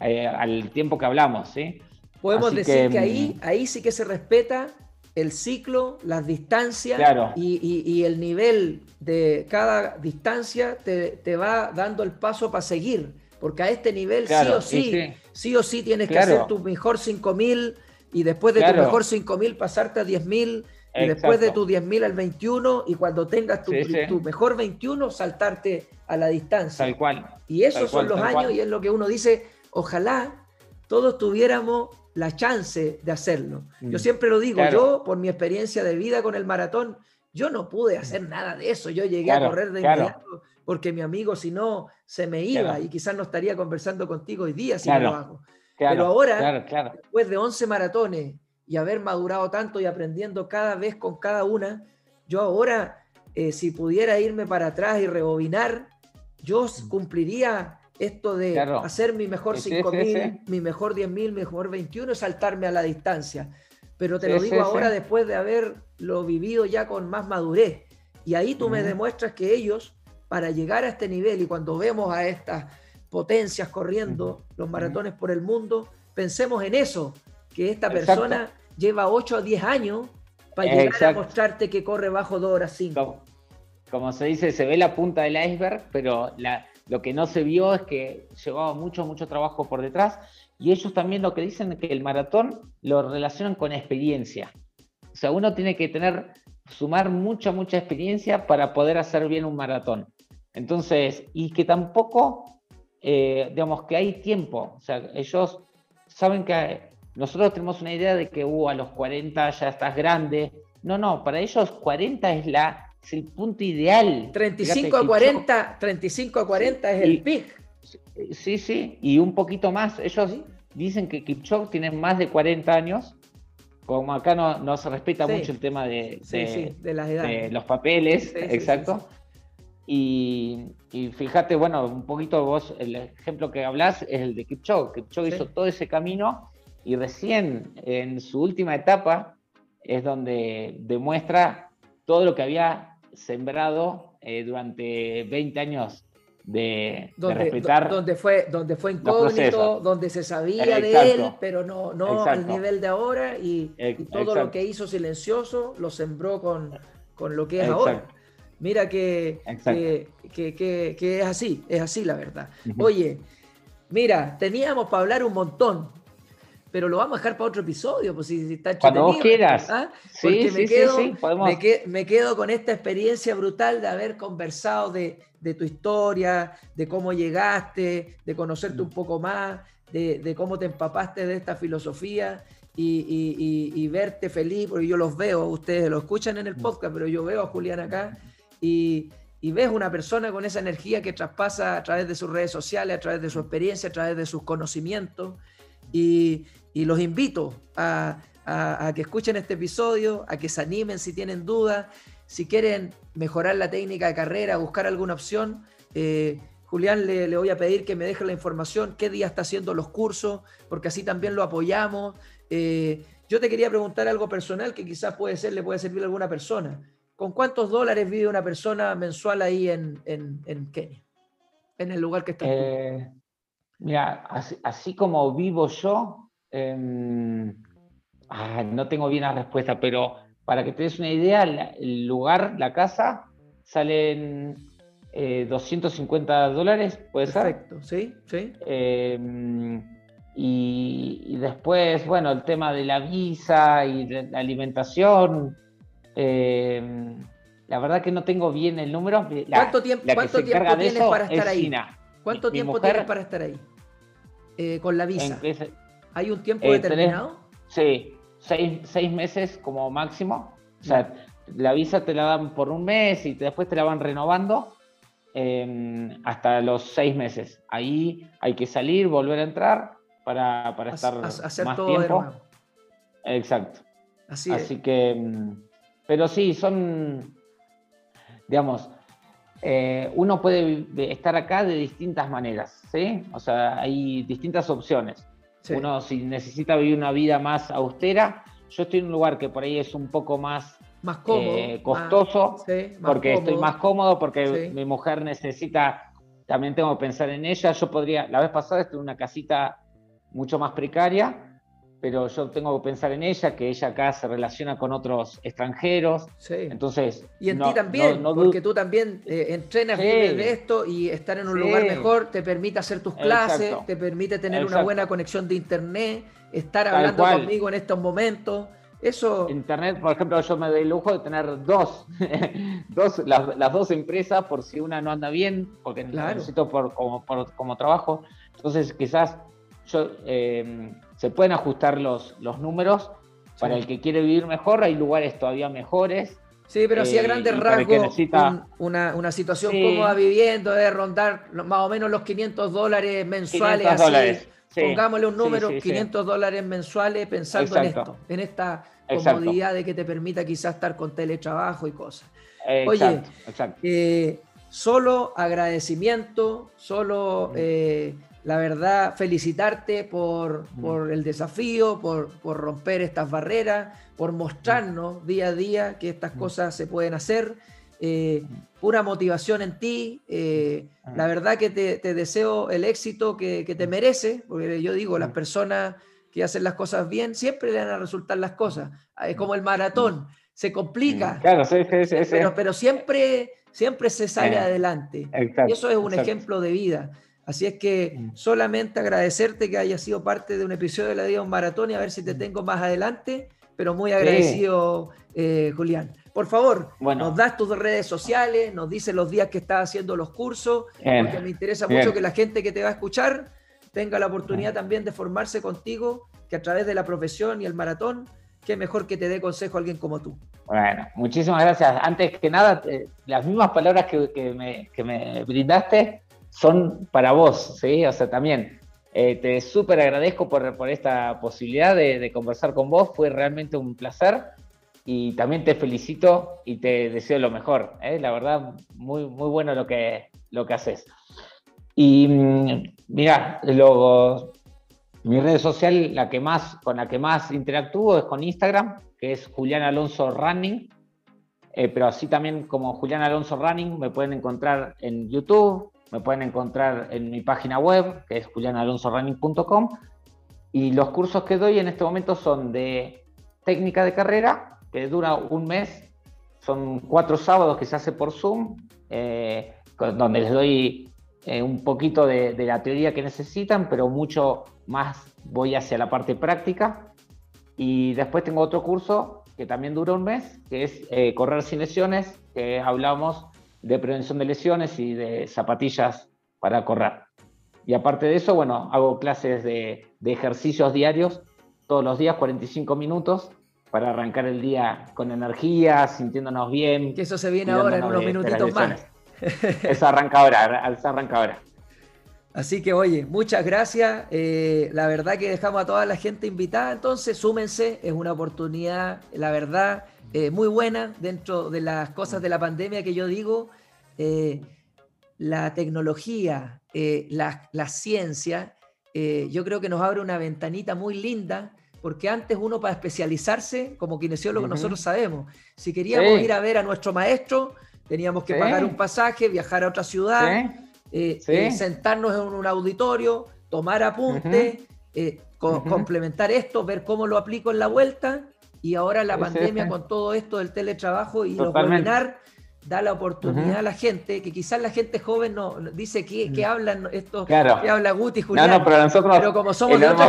eh, al tiempo que hablamos, ¿sí? Podemos decir que, ahí, mm, ahí sí que se respeta el ciclo, las distancias y, el nivel de cada distancia te, te, va dando el paso para seguir porque a este nivel sí o sí, sí, o sí tienes que hacer tu mejor 5000 y después de tu mejor 5000 pasarte a 10000 y después de tu 10.000 al 21 y cuando tengas tu, mejor 21 saltarte a la distancia. Tal cual. Y esos son los años y es lo que uno dice, ojalá todos tuviéramos la chance de hacerlo. Yo mm. siempre lo digo, yo por mi experiencia de vida con el maratón, yo no pude hacer nada de eso, yo llegué a correr de inmediato porque mi amigo si no se me iba y quizás no estaría conversando contigo hoy día si no lo hago. Pero ahora, después de 11 maratones y haber madurado tanto y aprendiendo cada vez con cada una, yo ahora, eh, si pudiera irme para atrás y rebobinar, yo cumpliría esto de hacer mi mejor 5.000, mi mejor 10.000, mi mejor 21 y saltarme a la distancia. Pero te lo digo ahora después de haberlo vivido ya con más madurez. Y ahí tú me demuestras que ellos para llegar a este nivel y cuando vemos a estas potencias corriendo los maratones por el mundo, pensemos en eso, que esta persona lleva 8 a 10 años para llegar a mostrarte que corre bajo 2 horas 5. Como, se dice, se ve la punta del iceberg, pero lo que no se vio es que llevaba mucho, mucho trabajo por detrás. Y ellos también lo que dicen es que el maratón lo relacionan con experiencia. O sea, uno tiene que tener, sumar mucha, mucha experiencia para poder hacer bien un maratón. Entonces, y que tampoco, eh, digamos, que hay tiempo. O sea, ellos saben que nosotros tenemos una idea de que uh, a los 40 ya estás grande. No, no, para ellos 40 es, la, el punto ideal. 35 a 40, 35 a 40 es el pic. Sí, sí, y un poquito más. Ellos dicen que Kipchoge tiene más de 40 años. Como acá no, no se respeta mucho el tema de, de, los papeles, exacto. Y, fíjate, bueno, un poquito vos, el ejemplo que hablas es el de Kipchoge. Kipchoge hizo todo ese camino y recién en su última etapa es donde demuestra todo lo que había sembrado eh, durante 20 años de, respetar. Donde fue, donde fue incógnito, donde se sabía de él, pero no, no al nivel de ahora, y, todo lo que hizo silencioso lo sembró con, con lo que es ahora. Mira que, que, es así, es así la verdad. Oye, mira, teníamos para hablar un montón, pero lo vamos a dejar para otro episodio, pues si, está Cuando vos quieras. ¿ah? Porque me, quedo, me, quedo con esta experiencia brutal de haber conversado de, tu historia, de cómo llegaste, de conocerte un poco más, de, cómo te empapaste de esta filosofía y, verte feliz, porque yo los veo, ustedes lo escuchan en el podcast, pero yo veo a Julián acá y, y ves una persona con esa energía que traspasa a través de sus redes sociales, a través de su experiencia, a través de sus conocimientos. Y, y los invito a, que escuchen este episodio, a que se animen si tienen dudas, si quieren mejorar la técnica de carrera, buscar alguna opción. Eh, Julián, le, voy a pedir que me deje la información, qué día está haciendo los cursos, porque así también lo apoyamos. Eh, yo te quería preguntar algo personal que quizás puede ser, le puede servir a alguna persona. ¿Con cuántos dólares vive una persona mensual ahí en, Kenia? En el lugar que está. Eh, mira, así, como vivo yo, Em, ah, no tengo bien la respuesta, pero para que te des una idea, el lugar, la casa, salen 250 eh, dólares, ¿puede Perfecto, sí, sí. Em, y, después, bueno, el tema de la visa y la alimentación. Em, la verdad que no tengo bien el número. ¿Cuánto tiempo, ¿cuánto tiempo tienes para estar ahí? ¿Cuánto tiempo tienes para estar ahí? con la visa. ¿Hay un tiempo eh, determinado? sí, seis, meses como máximo. O sea, la visa te la dan por un mes y después te la van renovando em, hasta los seis meses. Ahí hay que salir, volver a entrar para, para estar hacer más todo tiempo. Exacto. Así, Así que, em, pero sí, son, digamos, eh, uno puede estar acá de distintas maneras, ¿sí? O sea, hay distintas opciones. Uno si necesita vivir una vida más austera, yo estoy en un lugar que por ahí es un poco más, más cómodo, eh, costoso, porque estoy más cómodo, porque mi mujer necesita, también tengo que pensar en ella. Yo podría, la vez pasada estuve en una casita mucho más precaria, pero yo tengo que pensar en ella, que ella acá se relaciona con otros extranjeros. Sí. Entonces. Y en ti también, porque tú también eh, entrenas de esto y estar en un lugar mejor te permite hacer tus clases, te permite tener una buena conexión de internet, estar hablando conmigo en estos momentos. Eso... Internet, por ejemplo, yo me doy el lujo de tener dos, dos las, dos empresas por si una no anda bien, porque necesito por, como, como trabajo. Entonces, quizás yo eh, se pueden ajustar los, los números. Para el que quiere vivir mejor, hay lugares todavía mejores. Sí, pero si a eh, grandes rasgos, una, situación cómoda viviendo de rondar más o menos los 500 dólares mensuales. 500 dólares. Pongámosle un número, 500 dólares mensuales pensando en esto, en esta comodidad de que te permita quizás estar con teletrabajo y cosas. Oye, eh, solo agradecimiento, solo la verdad, felicitarte por, el desafío, por, romper estas barreras, por mostrarnos día a día que estas cosas se pueden hacer. Eh, pura motivación en ti. Eh, la verdad que te, deseo el éxito que, te merece, porque yo digo, las personas que hacen las cosas bien siempre le van a resultar las cosas. Es como el maratón, se complica, claro, sí, sí, pero, pero, siempre, siempre se sale eh, adelante. y eso es un ejemplo de vida. Así es que mm. solamente agradecerte que hayas sido parte de un episodio de la Día un Maratón y a ver si te mm. tengo más adelante, pero muy agradecido, eh, Julián. Por favor, nos das tus redes sociales, nos dices los días que estás haciendo los cursos, porque me interesa mucho que la gente que te va a escuchar tenga la oportunidad también de formarse contigo, que a través de la profesión y el maratón, qué mejor que te dé consejo alguien como tú. Bueno, muchísimas gracias. Antes que nada, eh, las mismas palabras que, me, que me brindaste, son para vos, ¿sí? O sea, también eh, te súper agradezco por, por, esta posibilidad de, conversar con vos, fue realmente un placer y también te felicito y te deseo lo mejor, ¿eh? la verdad, muy, muy bueno lo que, lo que haces. Y mm, mira, luego, mi red social, la que más, con la que más interactúo es con Instagram, que es Julián Alonso Running, eh, pero así también como Julián Alonso Running me pueden encontrar en YouTube, me pueden encontrar en mi página web, que es julianalonsorunning.com. Y los cursos que doy en este momento son de técnica de carrera, que dura un mes. Son cuatro sábados que se hace por Zoom, eh, donde les doy eh, un poquito de, la teoría que necesitan, pero mucho más voy hacia la parte práctica. Y después tengo otro curso que también dura un mes, que es eh, correr sin lesiones, que hablamos de prevención de lesiones y de zapatillas para correr. Y aparte de eso, bueno, hago clases de, ejercicios diarios, todos los días, 45 minutos, para arrancar el día con energía, sintiéndonos bien. Que eso se viene ahora en unos minutitos más. Eso arranca ahora, eso arranca ahora. Así que oye, muchas gracias. Eh, la verdad que dejamos a toda la gente invitada, entonces súmense, es una oportunidad, la verdad, eh, muy buena dentro de las cosas de la pandemia que yo digo. Eh, la tecnología, la, la, ciencia, yo creo que nos abre una ventanita muy linda, porque antes uno para especializarse, como kinesiólogo, nosotros sabemos, si queríamos ir a ver a nuestro maestro, teníamos que pagar un pasaje, viajar a otra ciudad. Eh, eh, sentarnos en un auditorio, tomar apuntes, eh, complementar esto, ver cómo lo aplico en la vuelta y ahora la pandemia con todo esto del teletrabajo y los webinar da la oportunidad a la gente, que quizás la gente joven no dice que, que hablan esto, que habla Guti, Julián, no, pero, nosotros como somos de otra,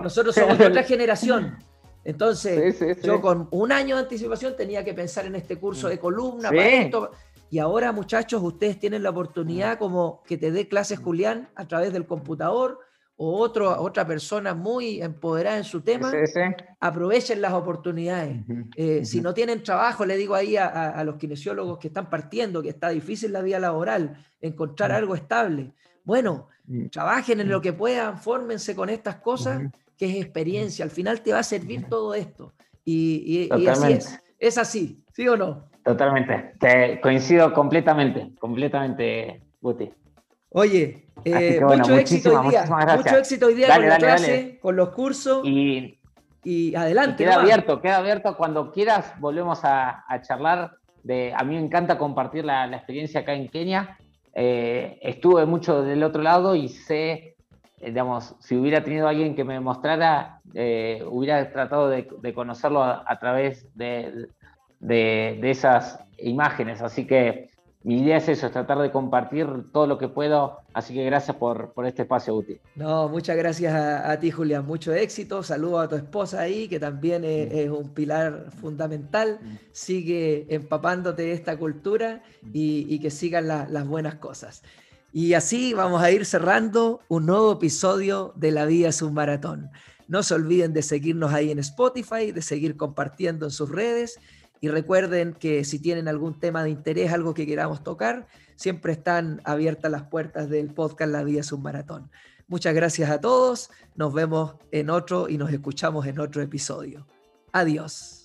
nosotros somos de otra generación. Entonces, yo con un año de anticipación tenía que pensar en este curso de columna, para esto, y ahora, muchachos, ustedes tienen la oportunidad como que te dé clases Julián a través del computador o otro, otra persona muy empoderada en su tema. Aprovechen las oportunidades. Eh, si no tienen trabajo, le digo ahí a, los kinesiólogos que están partiendo, que está difícil la vida laboral, encontrar algo estable. Bueno, trabajen en lo que puedan, fórmense con estas cosas, que es experiencia. Al final te va a servir todo esto. Y, y así es. Es así, ¿sí o no? Totalmente, te coincido completamente, completamente, Guti. Oye, eh, mucho éxito hoy día, mucho éxito hoy día con la clase, con los cursos. Y, y adelante. queda abierto, queda abierto. Cuando quieras, volvemos a, charlar. De, a mí me encanta compartir la, experiencia acá en Kenia. Eh, estuve mucho del otro lado y sé, eh, digamos, si hubiera tenido alguien que me mostrara, hubiera tratado de, conocerlo a, través de, de, esas imágenes. Así que mi idea es eso, es tratar de compartir todo lo que puedo. Así que gracias por, este espacio útil. No, muchas gracias a, ti, Julián. Mucho éxito. Saludo a tu esposa ahí, que también es, un pilar fundamental. Sigue empapándote de esta cultura y, que sigan las buenas cosas. Y así vamos a ir cerrando un nuevo episodio de La Vida es un Maratón. No se olviden de seguirnos ahí en Spotify, de seguir compartiendo en sus redes y recuerden que si tienen algún tema de interés, algo que queramos tocar, siempre están abiertas las puertas del podcast La Vida es un Maratón. Muchas gracias a todos, nos vemos en otro y nos escuchamos en otro episodio. Adiós.